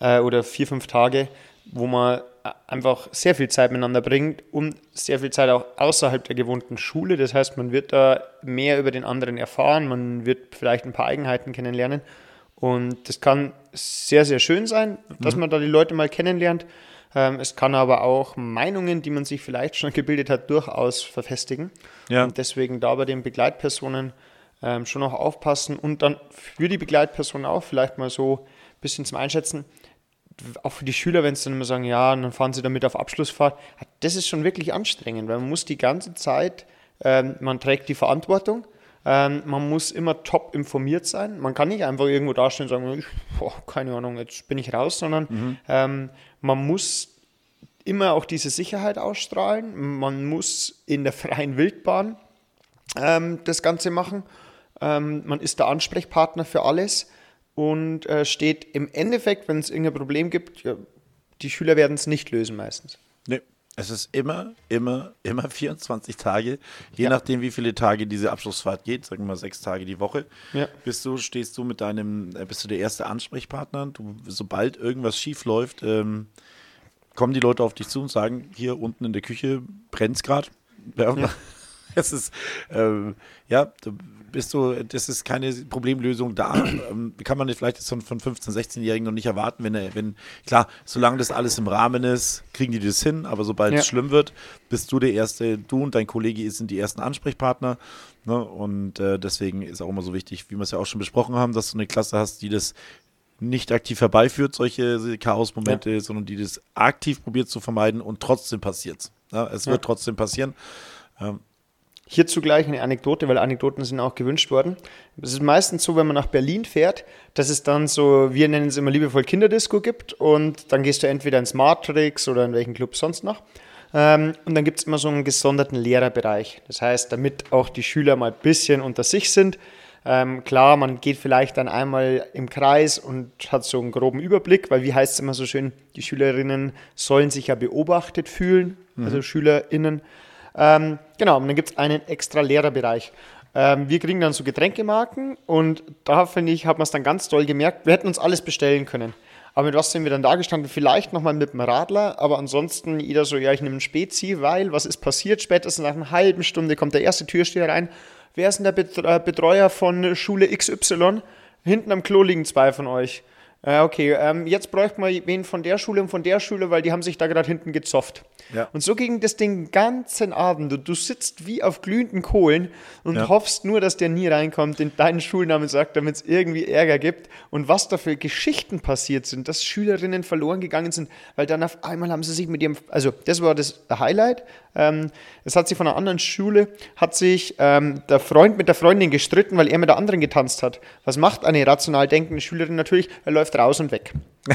äh, oder vier, fünf Tage, wo man einfach sehr viel Zeit miteinander bringt und sehr viel Zeit auch außerhalb der gewohnten Schule. Das heißt, man wird da mehr über den anderen erfahren, man wird vielleicht ein paar Eigenheiten kennenlernen. Und das kann sehr, sehr schön sein, dass man da die Leute mal kennenlernt. Ähm, es kann aber auch Meinungen, die man sich vielleicht schon gebildet hat, durchaus verfestigen. Ja. Und deswegen da bei den Begleitpersonen ähm, schon auch aufpassen und dann für die Begleitperson auch vielleicht mal so ein bisschen zum Einschätzen, auch für die Schüler, wenn sie dann immer sagen, ja, und dann fahren sie damit auf Abschlussfahrt, das ist schon wirklich anstrengend, weil man muss die ganze Zeit, ähm, man trägt die Verantwortung, ähm, man muss immer top informiert sein. Man kann nicht einfach irgendwo dastehen und sagen, ich, boah, keine Ahnung, jetzt bin ich raus, sondern ähm, man muss immer auch diese Sicherheit ausstrahlen. Man muss in der freien Wildbahn ähm, das Ganze machen. Ähm, man ist der Ansprechpartner für alles und äh, steht im Endeffekt, wenn es irgendein Problem gibt, ja, die Schüler werden es nicht lösen meistens. Nee. Es ist immer, immer, immer 24 Tage, je Ja. nachdem, wie viele Tage diese Abschlussfahrt geht, sagen wir mal sechs Tage die Woche. Ja. Bist du, stehst du mit deinem, äh, bist du der erste Ansprechpartner. Du, sobald irgendwas schief läuft, ähm, kommen die Leute auf dich zu und sagen, hier unten in der Küche brennt es gerade. Ja. Es ist, ähm, ja, bist du, das ist keine Problemlösung da. Ähm, kann man vielleicht von, von 15-, 16-Jährigen noch nicht erwarten, wenn, wenn, klar, solange das alles im Rahmen ist, kriegen die das hin, aber sobald Ja. es schlimm wird, bist du der erste, du und dein Kollege sind die ersten Ansprechpartner. Ne? Und äh, deswegen ist auch immer so wichtig, wie wir es ja auch schon besprochen haben, dass du eine Klasse hast, die das nicht aktiv herbeiführt, solche Chaos-Momente, sondern die das aktiv probiert zu vermeiden und trotzdem passiert's. Ja, es wird trotzdem passieren. Ähm, Hierzu gleich eine Anekdote, weil Anekdoten sind auch gewünscht worden. Es ist meistens so, wenn man nach Berlin fährt, dass es dann so, wir nennen es immer liebevoll Kinderdisco gibt und dann gehst du entweder ins Matrix oder in welchen Club sonst noch. Ähm, und dann gibt es immer so einen gesonderten Lehrerbereich. Das heißt, damit auch die Schüler mal ein bisschen unter sich sind. Ähm, klar, man geht vielleicht dann einmal im Kreis und hat so einen groben Überblick, weil wie heißt es immer so schön, die Schülerinnen sollen sich ja beobachtet fühlen, also SchülerInnen. Ähm, genau, und dann gibt es einen extra Lehrerbereich. Ähm, wir kriegen dann so Getränkemarken und da finde ich, hat man es dann ganz toll gemerkt, wir hätten uns alles bestellen können. Aber mit was sind wir dann da gestanden? Vielleicht nochmal mit dem Radler, aber ansonsten jeder so, ja, ich nehme ein Spezi, weil was ist passiert? Spätestens nach einer halben Stunde kommt der erste Türsteher rein. Wer ist denn der äh, Betreuer von Schule XY? Hinten am Klo liegen zwei von euch. Äh, okay, ähm, jetzt bräuchte man wen von der Schule und von der Schule, weil die haben sich da gerade hinten gezofft. Ja. Und so ging das den ganzen Abend. Du, du sitzt wie auf glühenden Kohlen und Ja. hoffst nur, dass der nie reinkommt, den deinen Schulnamen sagt, damit es irgendwie Ärger gibt. Und was da für Geschichten passiert sind, dass Schülerinnen verloren gegangen sind, weil dann auf einmal haben sie sich mit ihrem, also das war das Highlight. Ähm, es hat sich von einer anderen Schule, hat sich ähm, der Freund mit der Freundin gestritten, weil er mit der anderen getanzt hat. Was macht eine rational denkende Schülerin natürlich? Er läuft raus und weg.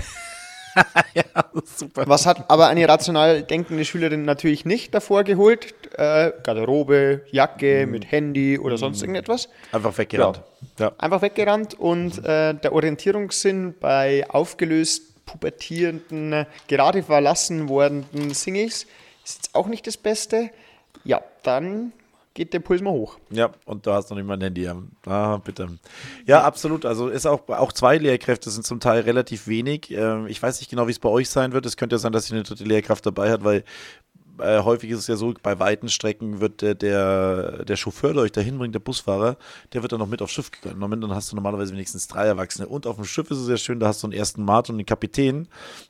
Super. Was hat aber eine rational denkende Schülerin natürlich nicht davor geholt? Äh, Garderobe, Jacke mit Handy oder sonst irgendetwas. Einfach weggerannt. Ja. Einfach weggerannt und äh, der Orientierungssinn bei aufgelöst pubertierenden, gerade verlassen wordenden Singles ist jetzt auch nicht das Beste. Ja, dann geht der Puls mal hoch. Ja, und du hast noch nicht mal ein Handy. Ah, bitte. Ja, absolut. Also ist auch, auch zwei Lehrkräfte sind zum Teil relativ wenig. Ähm, ich weiß nicht genau, wie es bei euch sein wird. Es könnte ja sein, dass ihr eine dritte Lehrkraft dabei hat, weil äh, häufig ist es ja so, bei weiten Strecken wird der, der, der Chauffeur, der euch dahin bringt, der Busfahrer, der wird dann noch mit aufs Schiff gegangen. Dann hast du normalerweise wenigstens drei Erwachsene. Und auf dem Schiff ist es sehr schön, da hast du einen ersten Mart und einen Kapitän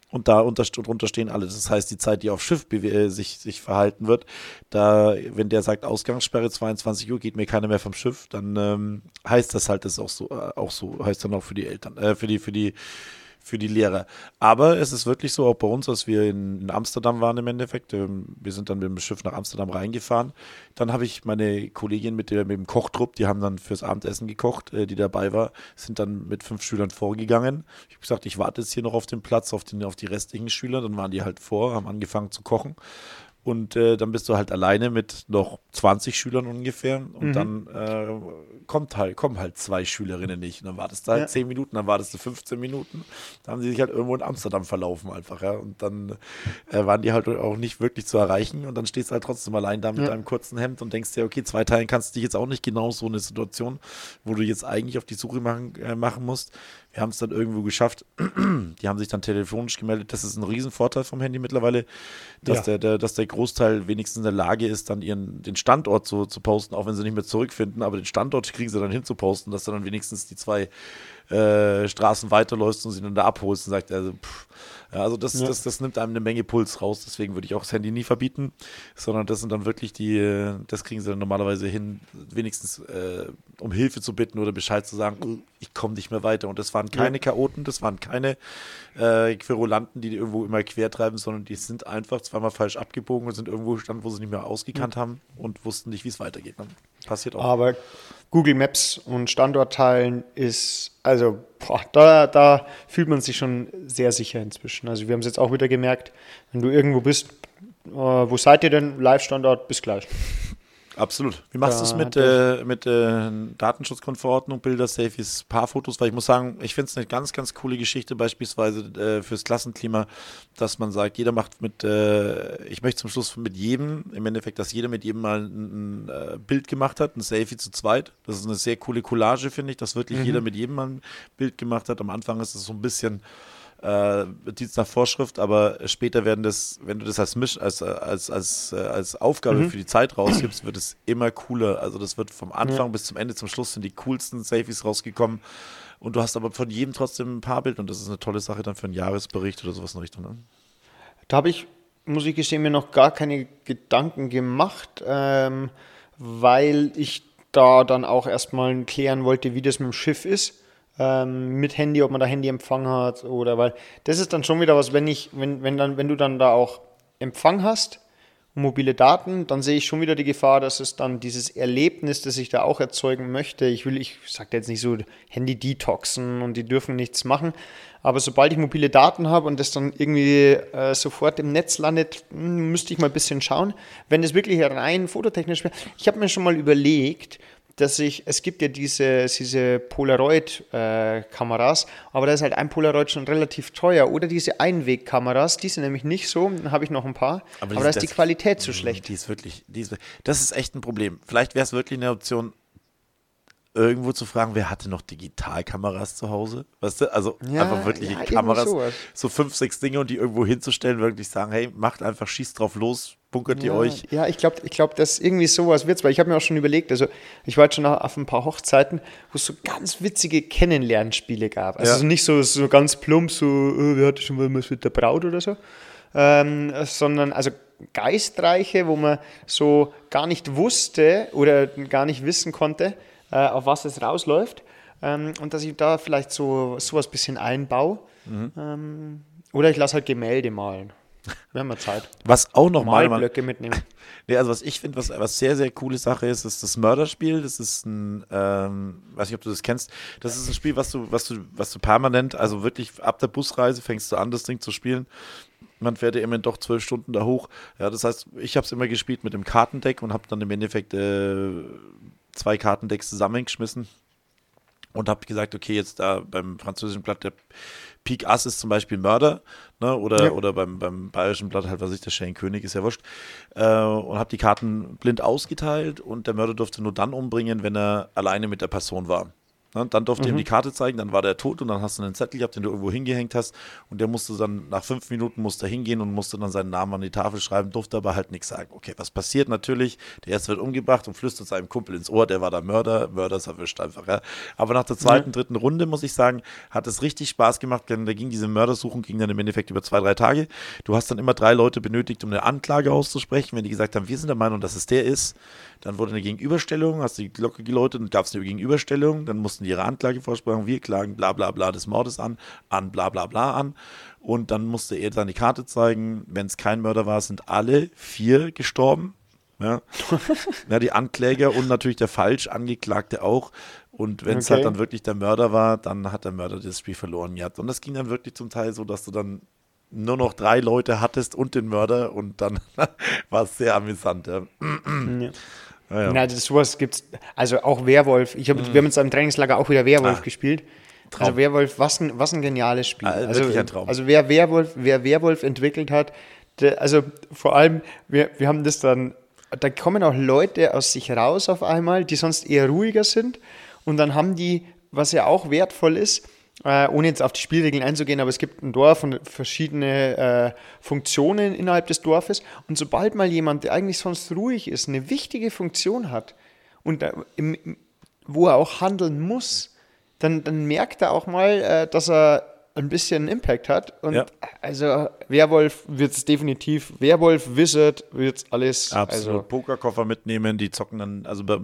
und da unter, drunter stehen alle. Das heißt, die Zeit, die auf Schiff äh, sich, sich verhalten wird, da, wenn der sagt, Ausgangssperre 22 Uhr, geht mir keiner mehr vom Schiff, dann ähm, heißt das halt, das ist auch so, äh, auch so, heißt dann auch für die Eltern, äh, für die, für die, für die Lehrer. Aber es ist wirklich so, auch bei uns, als wir in, in Amsterdam waren im Endeffekt, ähm, wir sind dann mit dem Schiff nach Amsterdam reingefahren, dann habe ich meine Kollegin mit, der, mit dem Kochtrupp, die haben dann fürs Abendessen gekocht, äh, die dabei war, sind dann mit fünf Schülern vorgegangen. Ich habe gesagt, ich warte jetzt hier noch auf den Platz, auf, den, auf die restlichen Schüler, dann waren die halt vor, haben angefangen zu kochen. Und äh, dann bist du halt alleine mit noch 20 Schülern ungefähr. Und dann äh, kommt halt, kommen halt zwei Schülerinnen nicht. Und dann wartest du halt Ja. 10 Minuten, dann wartest du 15 Minuten. Da haben sie sich halt irgendwo in Amsterdam verlaufen einfach, ja. Und dann äh, waren die halt auch nicht wirklich zu erreichen. Und dann stehst du halt trotzdem allein da mit Ja. deinem kurzen Hemd und denkst dir, okay, zwei Teilen kannst du dich jetzt auch nicht genau so eine Situation, wo du jetzt eigentlich auf die Suche machen, äh, machen musst. Wir haben es dann irgendwo geschafft. Die haben sich dann telefonisch gemeldet. Das ist ein Riesenvorteil vom Handy mittlerweile, dass, Ja. der, der, dass der Großteil wenigstens in der Lage ist, dann ihren den Standort so zu posten, auch wenn sie nicht mehr zurückfinden. Aber den Standort kriegen sie dann hin zu posten, dass dann wenigstens die zwei äh, Straßen weiterläufst und sie dann da abholst und sagt, also, pff, ja, also das, Ja. das, das nimmt einem eine Menge Puls raus. Deswegen würde ich auch das Handy nie verbieten, sondern das sind dann wirklich die, das kriegen sie dann normalerweise hin, wenigstens äh, um Hilfe zu bitten oder Bescheid zu sagen, "Oh, ich komme nicht mehr weiter. Und das waren keine Chaoten, das waren keine äh, Querulanten, die irgendwo immer quer treiben, sondern die sind einfach zweimal falsch abgebogen und sind irgendwo gestanden, wo sie nicht mehr ausgekannt haben und wussten nicht, wie es weitergeht. Passiert auch. Aber Google Maps und Standort teilen ist, also boah, da, da fühlt man sich schon sehr sicher inzwischen. Also wir haben es jetzt auch wieder gemerkt, wenn du irgendwo bist, äh, wo seid ihr denn? Live-Standort, bis gleich. Absolut. Wie machst du es mit, das- äh, mit äh, Datenschutzgrundverordnung, Bilder, Selfies, Paarfotos? Weil ich muss sagen, ich finde es eine ganz, ganz coole Geschichte, beispielsweise äh, fürs Klassenklima, dass man sagt, jeder macht mit, äh, ich möchte zum Schluss mit jedem, im Endeffekt, dass jeder mit jedem mal ein, ein äh, Bild gemacht hat, ein Selfie zu zweit. Das ist eine sehr coole Collage, finde ich, dass wirklich jeder mit jedem mal ein Bild gemacht hat. Am Anfang ist es so ein bisschen äh, Dienst nach Vorschrift, aber später werden das, wenn du das als Misch, als, als, als, äh, als Aufgabe für die Zeit rausgibst, wird es immer cooler. Also das wird vom Anfang bis zum Ende, zum Schluss sind die coolsten Selfies rausgekommen. Und du hast aber von jedem trotzdem ein paar Bild und das ist eine tolle Sache dann für einen Jahresbericht oder sowas in Richtung. Ne? Da habe ich, muss ich gestehen, mir noch gar keine Gedanken gemacht, ähm, weil ich da dann auch erstmal klären wollte, wie das mit dem Schiff ist. Ähm, mit Handy, ob man da Handyempfang hat oder weil das ist dann schon wieder was, wenn ich, wenn, wenn dann, wenn du dann da auch Empfang hast, mobile Daten, dann sehe ich schon wieder die Gefahr, dass es dann dieses Erlebnis, das ich da auch erzeugen möchte, ich will, ich sage jetzt nicht so Handy detoxen und die dürfen nichts machen, aber sobald ich mobile Daten habe und das dann irgendwie äh, sofort im Netz landet, hm, müsste ich mal ein bisschen schauen. Wenn es wirklich rein fototechnisch wäre, ich habe mir schon mal überlegt, dass ich, es gibt ja diese, diese Polaroid-Kameras, aber da ist halt ein Polaroid schon relativ teuer. Oder diese Einwegkameras, die sind nämlich nicht so, dann habe ich noch ein paar, aber, aber da ist die Qualität zu so schlecht. Die ist wirklich, die ist, das ist echt ein Problem. Vielleicht wäre es wirklich eine Option, irgendwo zu fragen, wer hatte noch Digitalkameras zu Hause? Weißt du, also ja, einfach wirkliche ja, Kameras, so fünf, sechs Dinge und die irgendwo hinzustellen, wirklich sagen, hey, macht einfach, schießt drauf los, bunkert ja, ihr euch. Ja, ich glaube, ich glaub, dass irgendwie sowas wird weil ich habe mir auch schon überlegt, also ich war jetzt schon auf ein paar Hochzeiten, wo es so ganz witzige Kennenlernspiele gab. Also ja. nicht so, so ganz plump, so, oh, wer hatte schon mal was mit der Braut oder so, ähm, sondern also geistreiche, wo man so gar nicht wusste oder gar nicht wissen konnte, auf was es rausläuft. Ähm, und dass ich da vielleicht so sowas ein bisschen einbaue. Mhm. Ähm, oder ich lasse halt Gemälde malen. Wir haben ja Zeit. Was auch noch mal Malblöcke mitnehmen. nee, also was ich finde, was, was sehr, sehr coole Sache ist, ist das Mörderspiel. Das ist ein, ähm, weiß nicht, ob du das kennst. Das ist ein Spiel, was du, was du, was du permanent, also wirklich ab der Busreise fängst du an, das Ding zu spielen. Man fährt ja immer doch zwölf Stunden da hoch. Ja, das heißt, ich habe es immer gespielt mit dem Kartendeck und habe dann im Endeffekt äh, zwei Kartendecks zusammengeschmissen und habe gesagt, okay, jetzt da beim französischen Blatt der Pik Ass ist zum Beispiel Mörder, ne? oder, ja. oder beim, beim bayerischen Blatt halt, was ich, der Schellen König ist ja wurscht. Äh, und habe die Karten blind ausgeteilt und der Mörder durfte nur dann umbringen, wenn er alleine mit der Person war. Ne? Dann durfte mhm. ihm die Karte zeigen, dann war der tot und dann hast du einen Zettel gehabt, den du irgendwo hingehängt hast und der musste dann nach fünf Minuten musste hingehen und musste dann seinen Namen an die Tafel schreiben, durfte aber halt nichts sagen. Okay, was passiert natürlich? Der erste wird umgebracht und flüstert seinem Kumpel ins Ohr, der war der Mörder, Mörder ist erwischt einfach. Ja. Aber nach der zweiten, mhm. dritten Runde, muss ich sagen, hat es richtig Spaß gemacht, denn da ging diese Mördersuchung ging dann im Endeffekt über zwei, drei Tage. Du hast dann immer drei Leute benötigt, um eine Anklage auszusprechen. Wenn die gesagt haben, wir sind der Meinung, dass es der ist, dann wurde eine Gegenüberstellung, hast die Glocke geläutet und gab es eine Gegenüberstellung. Dann mussten die ihre Anklage vorsprechen. Wir klagen bla bla bla des Mordes an, an bla bla bla an. Und dann musste er seine Karte zeigen. Wenn es kein Mörder war, sind alle vier gestorben. Ja. ja, die Ankläger und natürlich der falsch Angeklagte auch. Und wenn es okay. halt dann wirklich der Mörder war, dann hat der Mörder das Spiel verloren gehabt. Und das ging dann wirklich zum Teil so, dass du dann nur noch drei Leute hattest und den Mörder und dann war es sehr amüsant. Ja. ja. Ja, ja. Na, das sowas gibt's. Also auch Werwolf. Ich hab, mhm. Wir haben uns im Trainingslager auch wieder Werwolf ah. gespielt. Traum. Also Werwolf, was ein, was ein geniales Spiel. Ah, also, ein Traum. also wer Werwolf, wer Werwolf entwickelt hat, der, also vor allem, wir, wir haben das dann, da kommen auch Leute aus sich raus auf einmal, die sonst eher ruhiger sind. Und dann haben die, was ja auch wertvoll ist, äh, ohne jetzt auf die Spielregeln einzugehen, aber es gibt ein Dorf und verschiedene äh, Funktionen innerhalb des Dorfes. Und sobald mal jemand, der eigentlich sonst ruhig ist, eine wichtige Funktion hat und äh, im, wo er auch handeln muss, dann, dann merkt er auch mal, äh, dass er ein bisschen Impact hat. Und ja. also Werwolf wird es definitiv, Werwolf, Wizard wird es alles. Absolut. Also, Pokerkoffer mitnehmen, die zocken dann. Also bei,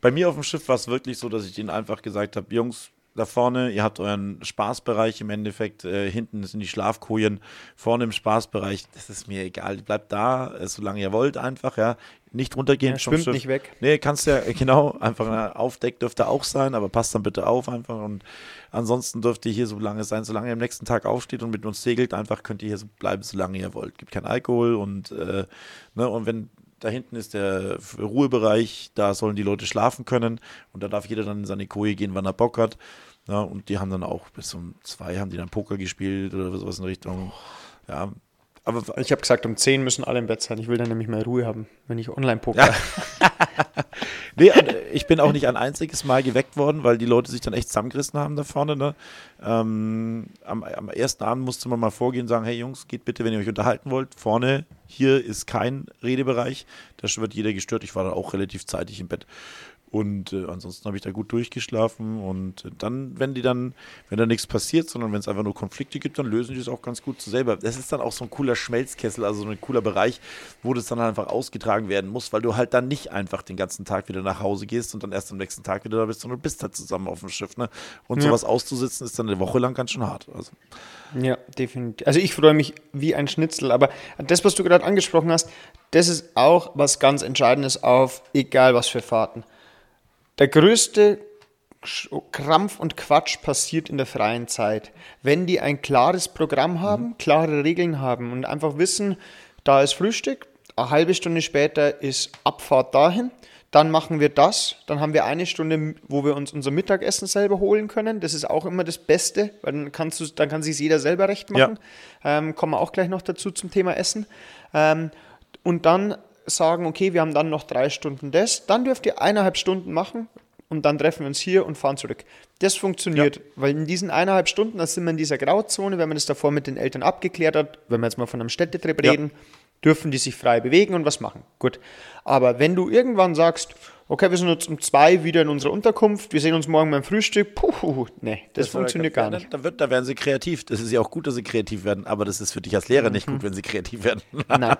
bei mir auf dem Schiff war es wirklich so, dass ich ihnen einfach gesagt habe, Jungs, da vorne, ihr habt euren Spaßbereich im Endeffekt, äh, hinten sind die Schlafkojen, vorne im Spaßbereich, das ist mir egal, bleibt da, äh, solange ihr wollt einfach, ja, nicht runtergehen. Ja, schwimmt nicht weg. Nee, kannst ja, genau, einfach ein Aufdeck dürfte auch sein, aber passt dann bitte auf einfach und ansonsten dürft ihr hier so lange sein, solange ihr am nächsten Tag aufsteht und mit uns segelt, einfach könnt ihr hier so bleiben, solange ihr wollt. Gibt kein Alkohol und, äh, ne, und wenn da hinten ist der Ruhebereich, da sollen die Leute schlafen können und da darf jeder dann in seine Koje gehen, wann er Bock hat. Ja, und die haben dann auch bis um zwei haben die dann Poker gespielt oder sowas in Richtung. Ja, aber ich habe gesagt, um 10 müssen alle im Bett sein. Ich will dann nämlich mehr Ruhe haben, wenn ich online poker. Ja. nee, äh, ich bin auch nicht ein einziges Mal geweckt worden, weil die Leute sich dann echt zusammengerissen haben da vorne. Ne? Ähm, am, am, ersten Abend musste man mal vorgehen und sagen: Hey Jungs, geht bitte, wenn ihr euch unterhalten wollt. Vorne, hier ist kein Redebereich. Da wird jeder gestört. Ich war dann auch relativ zeitig im Bett. Und äh, ansonsten habe ich da gut durchgeschlafen. Und dann, wenn die dann, wenn da nichts passiert, sondern wenn es einfach nur Konflikte gibt, dann lösen die es auch ganz gut selber. Das ist dann auch so ein cooler Schmelzkessel, also so ein cooler Bereich, wo das dann einfach ausgetragen werden muss, weil du halt dann nicht einfach den ganzen Tag wieder nach Hause gehst und dann erst am nächsten Tag wieder da bist, sondern du bist halt zusammen auf dem Schiff. Ne? Und ja. sowas auszusitzen ist dann eine Woche lang ganz schön hart. Also. Ja, definitiv. Also ich freue mich wie ein Schnitzel, aber das, was du gerade angesprochen hast, das ist auch was ganz Entscheidendes auf egal was für Fahrten. Der größte Krampf und Quatsch passiert in der freien Zeit. Wenn die ein klares Programm haben, mhm. klare Regeln haben und einfach wissen, da ist Frühstück, eine halbe Stunde später ist Abfahrt dahin, Dann machen wir das. Dann haben wir eine Stunde, wo wir uns unser Mittagessen selber holen können. Das ist auch immer das Beste, weil dann, kannst du, dann kann sich jeder selber recht machen. Ja. Ähm, kommen wir auch gleich noch dazu zum Thema Essen. Ähm, und dann sagen, okay, wir haben dann noch drei Stunden das. Dann dürft ihr eineinhalb Stunden machen und dann treffen wir uns hier und fahren zurück. Das funktioniert, ja. weil in diesen eineinhalb Stunden, da sind wir in dieser Grauzone, wenn man das davor mit den Eltern abgeklärt hat, wenn wir jetzt mal von einem Städtetrip ja. reden, dürfen die sich frei bewegen und was machen. Gut. Aber wenn du irgendwann sagst, okay, wir sind jetzt um zwei wieder in unserer Unterkunft, wir sehen uns morgen beim Frühstück, puh, nee, das, das funktioniert gar nicht. Da, wird, da werden sie kreativ. Das ist ja auch gut, dass sie kreativ werden, aber das ist für dich als Lehrer mhm. nicht gut, wenn sie kreativ werden. Nein,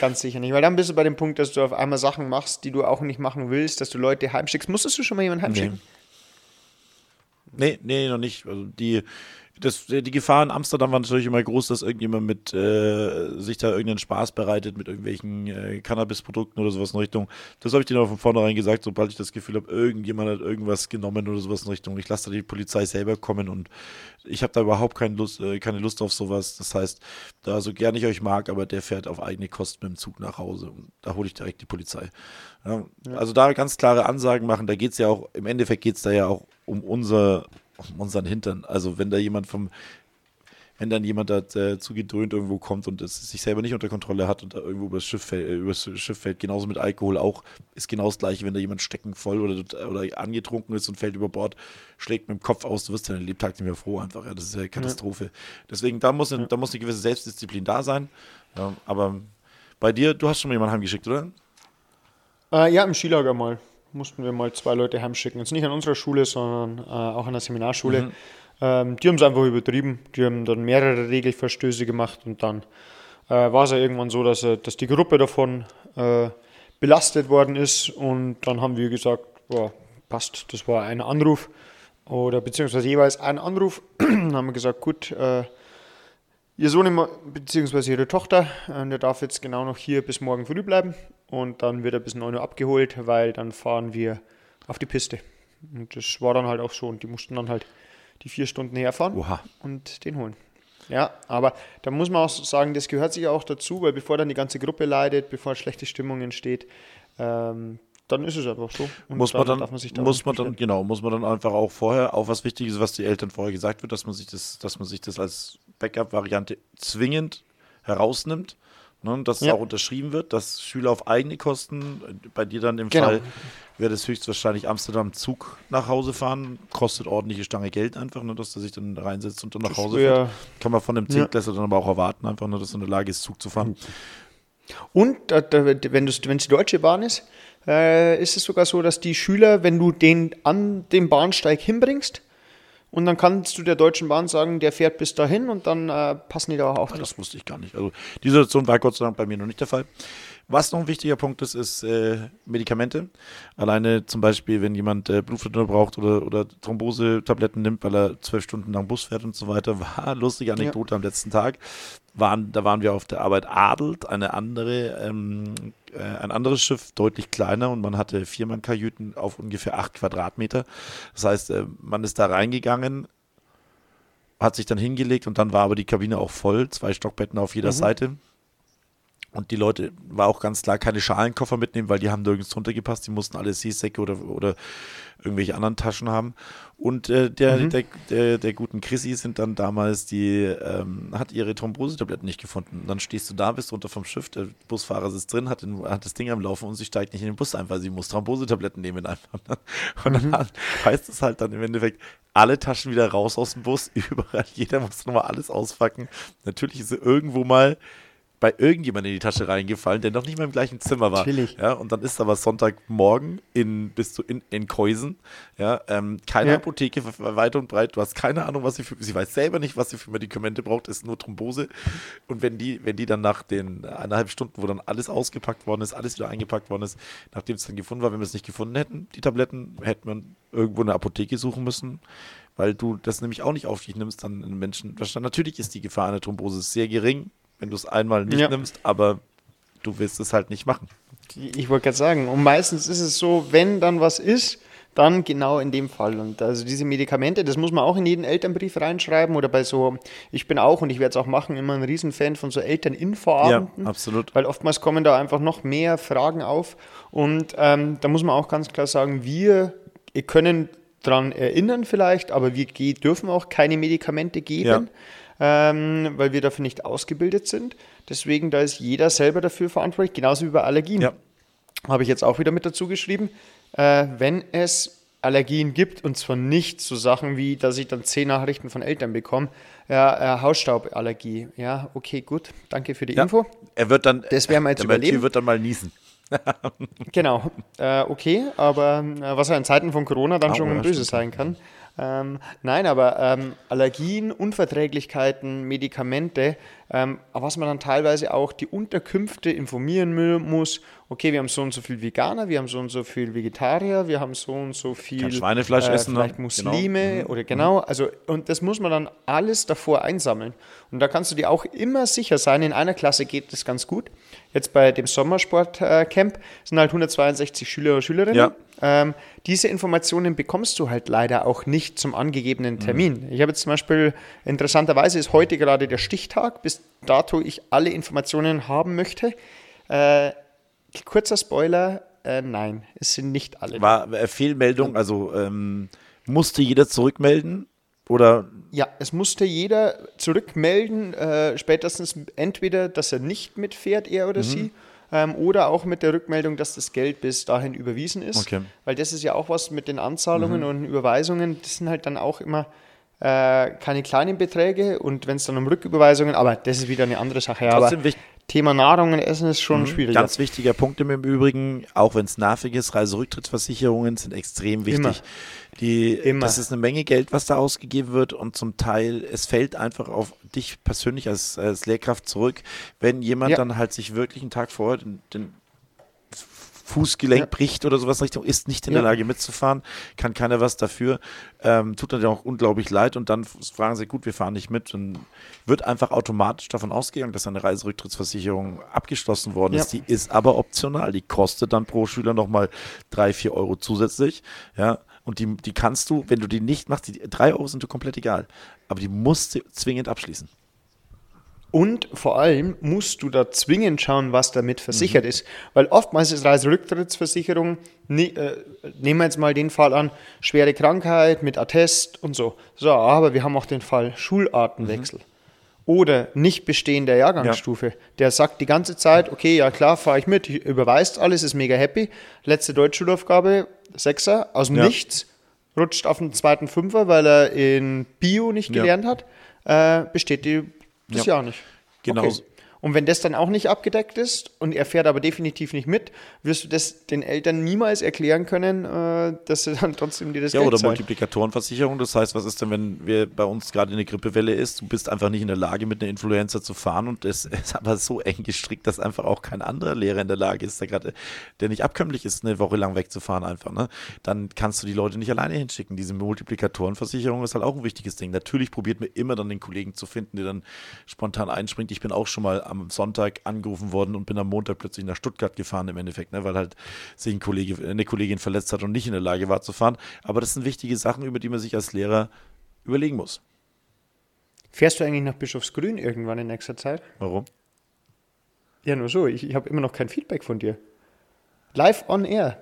ganz sicher nicht, weil dann bist du bei dem Punkt, dass du auf einmal Sachen machst, die du auch nicht machen willst, dass du Leute heimschickst. Musstest du schon mal jemanden heimschicken? Nee. Nee, nee, noch nicht. Also die, das, die Gefahr in Amsterdam war natürlich immer groß, dass irgendjemand mit äh, sich da irgendeinen Spaß bereitet mit irgendwelchen äh, Cannabis-Produkten oder sowas in Richtung. Das habe ich denen auch von vornherein gesagt, sobald ich das Gefühl habe, irgendjemand hat irgendwas genommen oder sowas in Richtung. Ich lasse da die Polizei selber kommen und ich habe da überhaupt keine Lust, äh, keine Lust auf sowas. Das heißt, da so gern ich euch mag, aber der fährt auf eigene Kosten mit dem Zug nach Hause und da hole ich direkt die Polizei. Ja, ja. Also da ganz klare Ansagen machen, da geht es ja auch, im Endeffekt geht es da ja auch um unser um unseren Hintern. Also wenn da jemand vom, wenn dann jemand dazu äh, gedröhnt irgendwo kommt und es sich selber nicht unter Kontrolle hat und da irgendwo übers Schiff, fällt, äh, übers Schiff fällt, genauso mit Alkohol auch, ist genau das gleiche, wenn da jemand stecken voll oder, oder angetrunken ist und fällt über Bord, schlägt mit dem Kopf aus, du wirst deinen Lebtag nicht mehr froh einfach. Ja, das ist ja eine Katastrophe. Ja. Deswegen, da muss, da muss eine gewisse Selbstdisziplin da sein. Ja, aber bei dir, du hast schon mal jemanden heimgeschickt, oder? Äh, ja, im Skilager mal mussten wir mal zwei Leute heimschicken. Jetzt nicht an unserer Schule, sondern äh, auch an der Seminarschule. Mhm. Ähm, die haben es einfach übertrieben. Die haben dann mehrere Regelverstöße gemacht und dann äh, war es ja irgendwann so, dass, äh, dass die Gruppe davon äh, belastet worden ist und dann haben wir gesagt, boah, passt, das war ein Anruf oder beziehungsweise jeweils ein Anruf. dann haben wir gesagt, gut, äh, ihr Sohn beziehungsweise ihre Tochter, äh, der darf jetzt genau noch hier bis morgen früh bleiben und dann wird er bis 9 Uhr abgeholt, weil dann fahren wir auf die Piste. Und das war dann halt auch so und die mussten dann halt die vier Stunden herfahren Oha. und den holen. Ja, aber da muss man auch sagen, das gehört sich auch dazu, weil bevor dann die ganze Gruppe leidet, bevor schlechte Stimmung entsteht, ähm, dann ist es einfach so. Und muss man dann, man da muss man dann, genau, muss man dann einfach auch vorher, auch was wichtig ist, was die Eltern vorher gesagt wird, dass man sich das, dass man sich das als Backup-Variante zwingend herausnimmt Ne, dass ja. es auch unterschrieben wird, dass Schüler auf eigene Kosten, bei dir dann im genau. Fall wäre das höchstwahrscheinlich Amsterdam Zug nach Hause fahren, kostet ordentliche Stange Geld einfach, ne, dass er sich dann reinsetzt und dann nach Hause fährt. Kann man von dem Zehntklässler ja. dann aber auch erwarten, einfach nur, dass er in der Lage ist, Zug zu fahren. Und wenn es die Deutsche Bahn ist, äh, ist es sogar so, dass die Schüler, wenn du den an den Bahnsteig hinbringst, und dann kannst du der Deutschen Bahn sagen, der fährt bis dahin und dann äh, passen die da auch auf. Das wusste ich gar nicht. Also die Situation war Gott sei Dank bei mir noch nicht der Fall. Was noch ein wichtiger Punkt ist, ist äh, Medikamente. Alleine zum Beispiel, wenn jemand äh, Blutverdünner braucht oder, oder Thrombose-Tabletten nimmt, weil er zwölf Stunden lang Bus fährt und so weiter, war lustige Anekdote ja. am letzten Tag. Waren, da waren wir auf der Arbeit Adelt, eine andere, ähm, äh, ein anderes Schiff, deutlich kleiner und man hatte Viermann-Kajüten auf ungefähr acht Quadratmeter. Das heißt, äh, man ist da reingegangen, hat sich dann hingelegt und dann war aber die Kabine auch voll, zwei Stockbetten auf jeder mhm. Seite. Und die Leute war auch ganz klar keine Schalenkoffer mitnehmen, weil die haben nirgends drunter gepasst. Die mussten alle Seesäcke oder, oder irgendwelche anderen Taschen haben. Und äh, der, mhm. der, der, der, guten Chrissy sind dann damals, die ähm, hat ihre Thrombosetabletten nicht gefunden. Und dann stehst du da, bist runter vom Schiff, der Busfahrer sitzt drin, hat, den, hat das Ding am Laufen und sie steigt nicht in den Bus ein, weil sie muss Thrombosetabletten nehmen einfach. Und dann mhm. heißt es halt dann im Endeffekt, alle Taschen wieder raus aus dem Bus, überall, jeder muss nochmal alles auspacken. Natürlich ist sie irgendwo mal bei irgendjemandem in die Tasche reingefallen, der noch nicht mal im gleichen Zimmer war. Natürlich. Ja, und dann ist aber Sonntagmorgen in, bist du in, in Keusen, ja, ähm, keine ja. Apotheke weit und breit, du hast keine Ahnung, was sie für, sie weiß selber nicht, was sie für Medikamente braucht, ist nur Thrombose. Und wenn die, wenn die dann nach den eineinhalb Stunden, wo dann alles ausgepackt worden ist, alles wieder eingepackt worden ist, nachdem es dann gefunden war, wenn wir es nicht gefunden hätten, die Tabletten, hätte man irgendwo eine Apotheke suchen müssen weil du das nämlich auch nicht auf dich nimmst, dann einen Menschen. Natürlich ist die Gefahr einer Thrombose sehr gering, wenn du es einmal nicht ja. nimmst, aber du willst es halt nicht machen. Ich wollte gerade sagen, und meistens ist es so, wenn dann was ist, dann genau in dem Fall. Und also diese Medikamente, das muss man auch in jeden Elternbrief reinschreiben oder bei so, ich bin auch und ich werde es auch machen, immer ein Riesenfan von so Elterninfoabenden. Ja, absolut. Weil oftmals kommen da einfach noch mehr Fragen auf. Und ähm, da muss man auch ganz klar sagen, wir können daran erinnern vielleicht, aber wir dürfen auch keine Medikamente geben. Ja. Ähm, weil wir dafür nicht ausgebildet sind. Deswegen, da ist jeder selber dafür verantwortlich, genauso wie bei Allergien. Ja. Habe ich jetzt auch wieder mit dazu geschrieben äh, wenn es Allergien gibt, und zwar nicht so Sachen wie, dass ich dann zehn Nachrichten von Eltern bekomme, ja, äh, Hausstauballergie. Ja, okay, gut, danke für die ja, Info. Er wird dann, das werden wir jetzt der überleben. wird dann mal niesen. genau, äh, okay, aber äh, was ja in Zeiten von Corona dann oh, schon böse sein kann. Ähm, nein, aber ähm, Allergien, Unverträglichkeiten, Medikamente, ähm, was man dann teilweise auch die Unterkünfte informieren muss. Okay, wir haben so und so viel Veganer, wir haben so und so viel Vegetarier, wir haben so und so viel Kein Schweinefleisch äh, essen, ne? vielleicht Muslime genau. oder genau. Also und das muss man dann alles davor einsammeln. Und da kannst du dir auch immer sicher sein. In einer Klasse geht das ganz gut. Jetzt bei dem Sommersportcamp sind halt 162 Schüler und Schülerinnen. Ja. Ähm, diese Informationen bekommst du halt leider auch nicht zum angegebenen Termin. Mhm. Ich habe jetzt zum Beispiel, interessanterweise ist heute gerade der Stichtag, bis dato ich alle Informationen haben möchte. Äh, kurzer Spoiler, äh, nein, es sind nicht alle. War äh, Fehlmeldung, also ähm, musste jeder zurückmelden? Oder? Ja, es musste jeder zurückmelden, äh, spätestens entweder, dass er nicht mitfährt, er oder mhm. sie, ähm, oder auch mit der Rückmeldung, dass das Geld bis dahin überwiesen ist. Okay. Weil das ist ja auch was mit den Anzahlungen mhm. und Überweisungen, das sind halt dann auch immer äh, keine kleinen Beträge und wenn es dann um Rücküberweisungen, aber das ist wieder eine andere Sache. Trotzdem aber Thema Nahrung und Essen ist schon mhm. schwierig. Ganz wichtiger Punkt im Übrigen, auch wenn es nervig ist, Reiserücktrittsversicherungen sind extrem wichtig. Immer. Die, Immer. Das ist eine Menge Geld, was da ausgegeben wird und zum Teil, es fällt einfach auf dich persönlich als, als Lehrkraft zurück, wenn jemand ja. dann halt sich wirklich einen Tag vorher den, den Fußgelenk ja. bricht oder sowas in Richtung, ist nicht in ja. der Lage mitzufahren, kann keiner was dafür, ähm, tut dann auch unglaublich leid und dann fragen sie, gut, wir fahren nicht mit und wird einfach automatisch davon ausgegangen, dass eine Reiserücktrittsversicherung abgeschlossen worden ja. ist. Die ist aber optional, die kostet dann pro Schüler nochmal drei, vier Euro zusätzlich, ja, und die, die kannst du, wenn du die nicht machst, die drei Euro sind dir komplett egal, aber die musst du zwingend abschließen. Und vor allem musst du da zwingend schauen, was damit versichert mhm. ist. Weil oftmals ist Reiserücktrittsversicherung, ne, äh, nehmen wir jetzt mal den Fall an, schwere Krankheit mit Attest und so. So, aber wir haben auch den Fall Schulartenwechsel. Mhm. Oder nicht bestehen der Jahrgangsstufe. Ja. Der sagt die ganze Zeit, okay, ja klar, fahre ich mit, überweist alles, ist mega happy. Letzte Deutschschulaufgabe, Sechser, aus dem ja. Nichts, rutscht auf den zweiten Fünfer, weil er in Bio nicht gelernt ja. hat, äh, besteht die das ja. Jahr nicht. Genau. Okay. Und wenn das dann auch nicht abgedeckt ist und er fährt aber definitiv nicht mit, wirst du das den Eltern niemals erklären können, äh, dass sie dann trotzdem dir das Ja, Geld oder zahlen. Multiplikatorenversicherung. Das heißt, was ist denn, wenn wir bei uns gerade eine Grippewelle ist, du bist einfach nicht in der Lage, mit einer Influenza zu fahren und es ist aber so eng gestrickt, dass einfach auch kein anderer Lehrer in der Lage ist, der gerade, der nicht abkömmlich ist, eine Woche lang wegzufahren einfach. Ne? Dann kannst du die Leute nicht alleine hinschicken. Diese Multiplikatorenversicherung ist halt auch ein wichtiges Ding. Natürlich probiert man immer dann den Kollegen zu finden, der dann spontan einspringt. Ich bin auch schon mal am am Sonntag angerufen worden und bin am Montag plötzlich nach Stuttgart gefahren im Endeffekt, ne, weil halt sich ein Kollege, eine Kollegin verletzt hat und nicht in der Lage war zu fahren. Aber das sind wichtige Sachen, über die man sich als Lehrer überlegen muss. Fährst du eigentlich nach Bischofsgrün irgendwann in nächster Zeit? Warum? Ja, nur so. Ich, ich habe immer noch kein Feedback von dir. Live on air.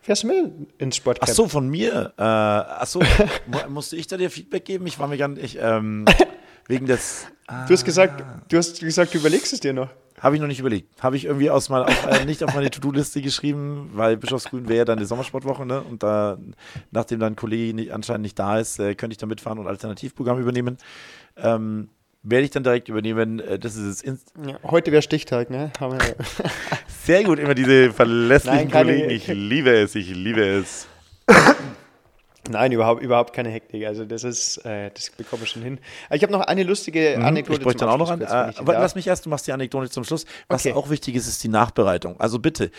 Fährst du mit ins Sportcamp? Ach so, von mir. Äh, ach so, musste ich da dir Feedback geben? Ich war mir gar nicht. Ähm, Wegen des. Ah. Du hast gesagt, du hast gesagt, du überlegst es dir noch. Habe ich noch nicht überlegt. Habe ich irgendwie aus mal auf, äh, nicht auf meine To-Do-Liste geschrieben, weil Bischofsgrün wäre ja dann die Sommersportwoche, ne? Und da, nachdem dann ein Kollege nicht, anscheinend nicht da ist, äh, könnte ich da mitfahren und Alternativprogramm übernehmen. Ähm, werde ich dann direkt übernehmen. Äh, das ist es. Ja, heute wäre Stichtag, ne? Sehr gut, immer diese verlässlichen Nein, Kollegen. Ich liebe es, ich liebe es. Nein, überhaupt, überhaupt keine Hektik. Also das ist, äh, das bekomme ich schon hin. Ich habe noch eine lustige mhm, Anekdote. Ich bräuchte dann auch noch eine. Äh, lass mich erst, du machst die Anekdote zum Schluss. Was okay. auch wichtig ist, ist die Nachbereitung. Also bitte,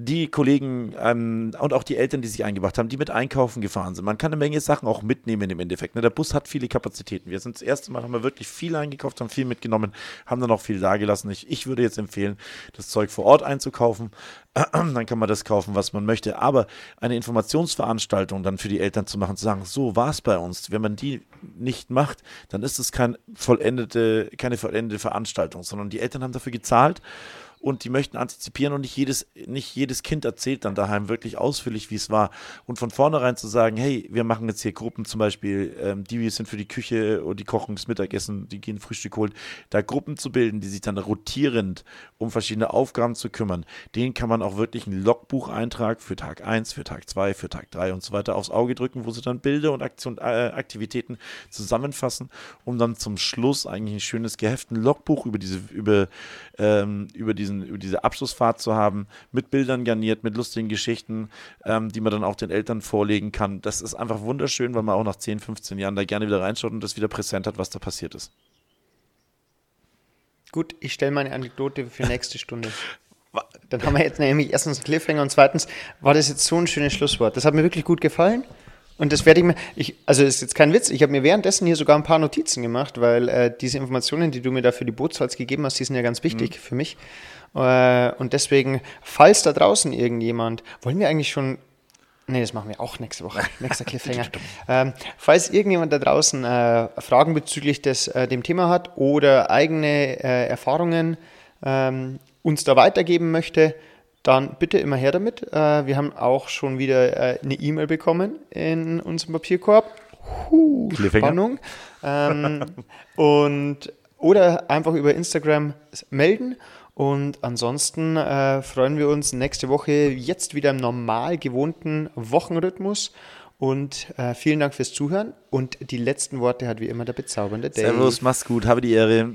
die Kollegen ähm, und auch die Eltern, die sich eingebracht haben, die mit einkaufen gefahren sind. Man kann eine Menge Sachen auch mitnehmen im Endeffekt. Ne? Der Bus hat viele Kapazitäten. Wir sind das erste Mal, haben wir wirklich viel eingekauft, haben viel mitgenommen, haben dann auch viel dagelassen. Ich, ich würde jetzt empfehlen, das Zeug vor Ort einzukaufen. dann kann man das kaufen, was man möchte. Aber eine Informationsveranstaltung dann für die Eltern zu machen, zu sagen, so war es bei uns. Wenn man die nicht macht, dann ist es kein vollendete, keine vollendete Veranstaltung, sondern die Eltern haben dafür gezahlt und die möchten antizipieren und nicht jedes, nicht jedes Kind erzählt dann daheim wirklich ausführlich, wie es war. Und von vornherein zu sagen, hey, wir machen jetzt hier Gruppen zum Beispiel, ähm, die sind für die Küche und die kochen das Mittagessen, die gehen Frühstück holen, da Gruppen zu bilden, die sich dann rotierend um verschiedene Aufgaben zu kümmern, denen kann man auch wirklich einen Logbucheintrag für Tag 1, für Tag 2, für Tag 3 und so weiter aufs Auge drücken, wo sie dann Bilder und Aktion, äh, Aktivitäten zusammenfassen, um dann zum Schluss eigentlich ein schönes Geheft, ein Logbuch über diese, über, ähm, über diese diesen, über diese Abschlussfahrt zu haben, mit Bildern garniert, mit lustigen Geschichten, ähm, die man dann auch den Eltern vorlegen kann. Das ist einfach wunderschön, weil man auch nach 10, 15 Jahren da gerne wieder reinschaut und das wieder präsent hat, was da passiert ist. Gut, ich stelle meine Anekdote für nächste Stunde. Dann haben wir jetzt nämlich erstens einen Cliffhanger und zweitens war das jetzt so ein schönes Schlusswort. Das hat mir wirklich gut gefallen. Und das werde ich mir, ich, also ist jetzt kein Witz, ich habe mir währenddessen hier sogar ein paar Notizen gemacht, weil äh, diese Informationen, die du mir da für die Bootsholz gegeben hast, die sind ja ganz wichtig mhm. für mich. Äh, und deswegen, falls da draußen irgendjemand, wollen wir eigentlich schon Nee, das machen wir auch nächste Woche. Nächster Cliffhanger. ähm, falls irgendjemand da draußen äh, Fragen bezüglich des, äh, dem Thema hat oder eigene äh, Erfahrungen ähm, uns da weitergeben möchte, dann bitte immer her damit. Äh, wir haben auch schon wieder äh, eine E-Mail bekommen in unserem Papierkorb. Huh, Spannung. Ähm, und, oder einfach über Instagram melden. Und ansonsten äh, freuen wir uns nächste Woche jetzt wieder im normal gewohnten Wochenrhythmus. Und äh, vielen Dank fürs Zuhören. Und die letzten Worte hat wie immer der bezaubernde Dave. Servus, mach's gut, habe die Ehre.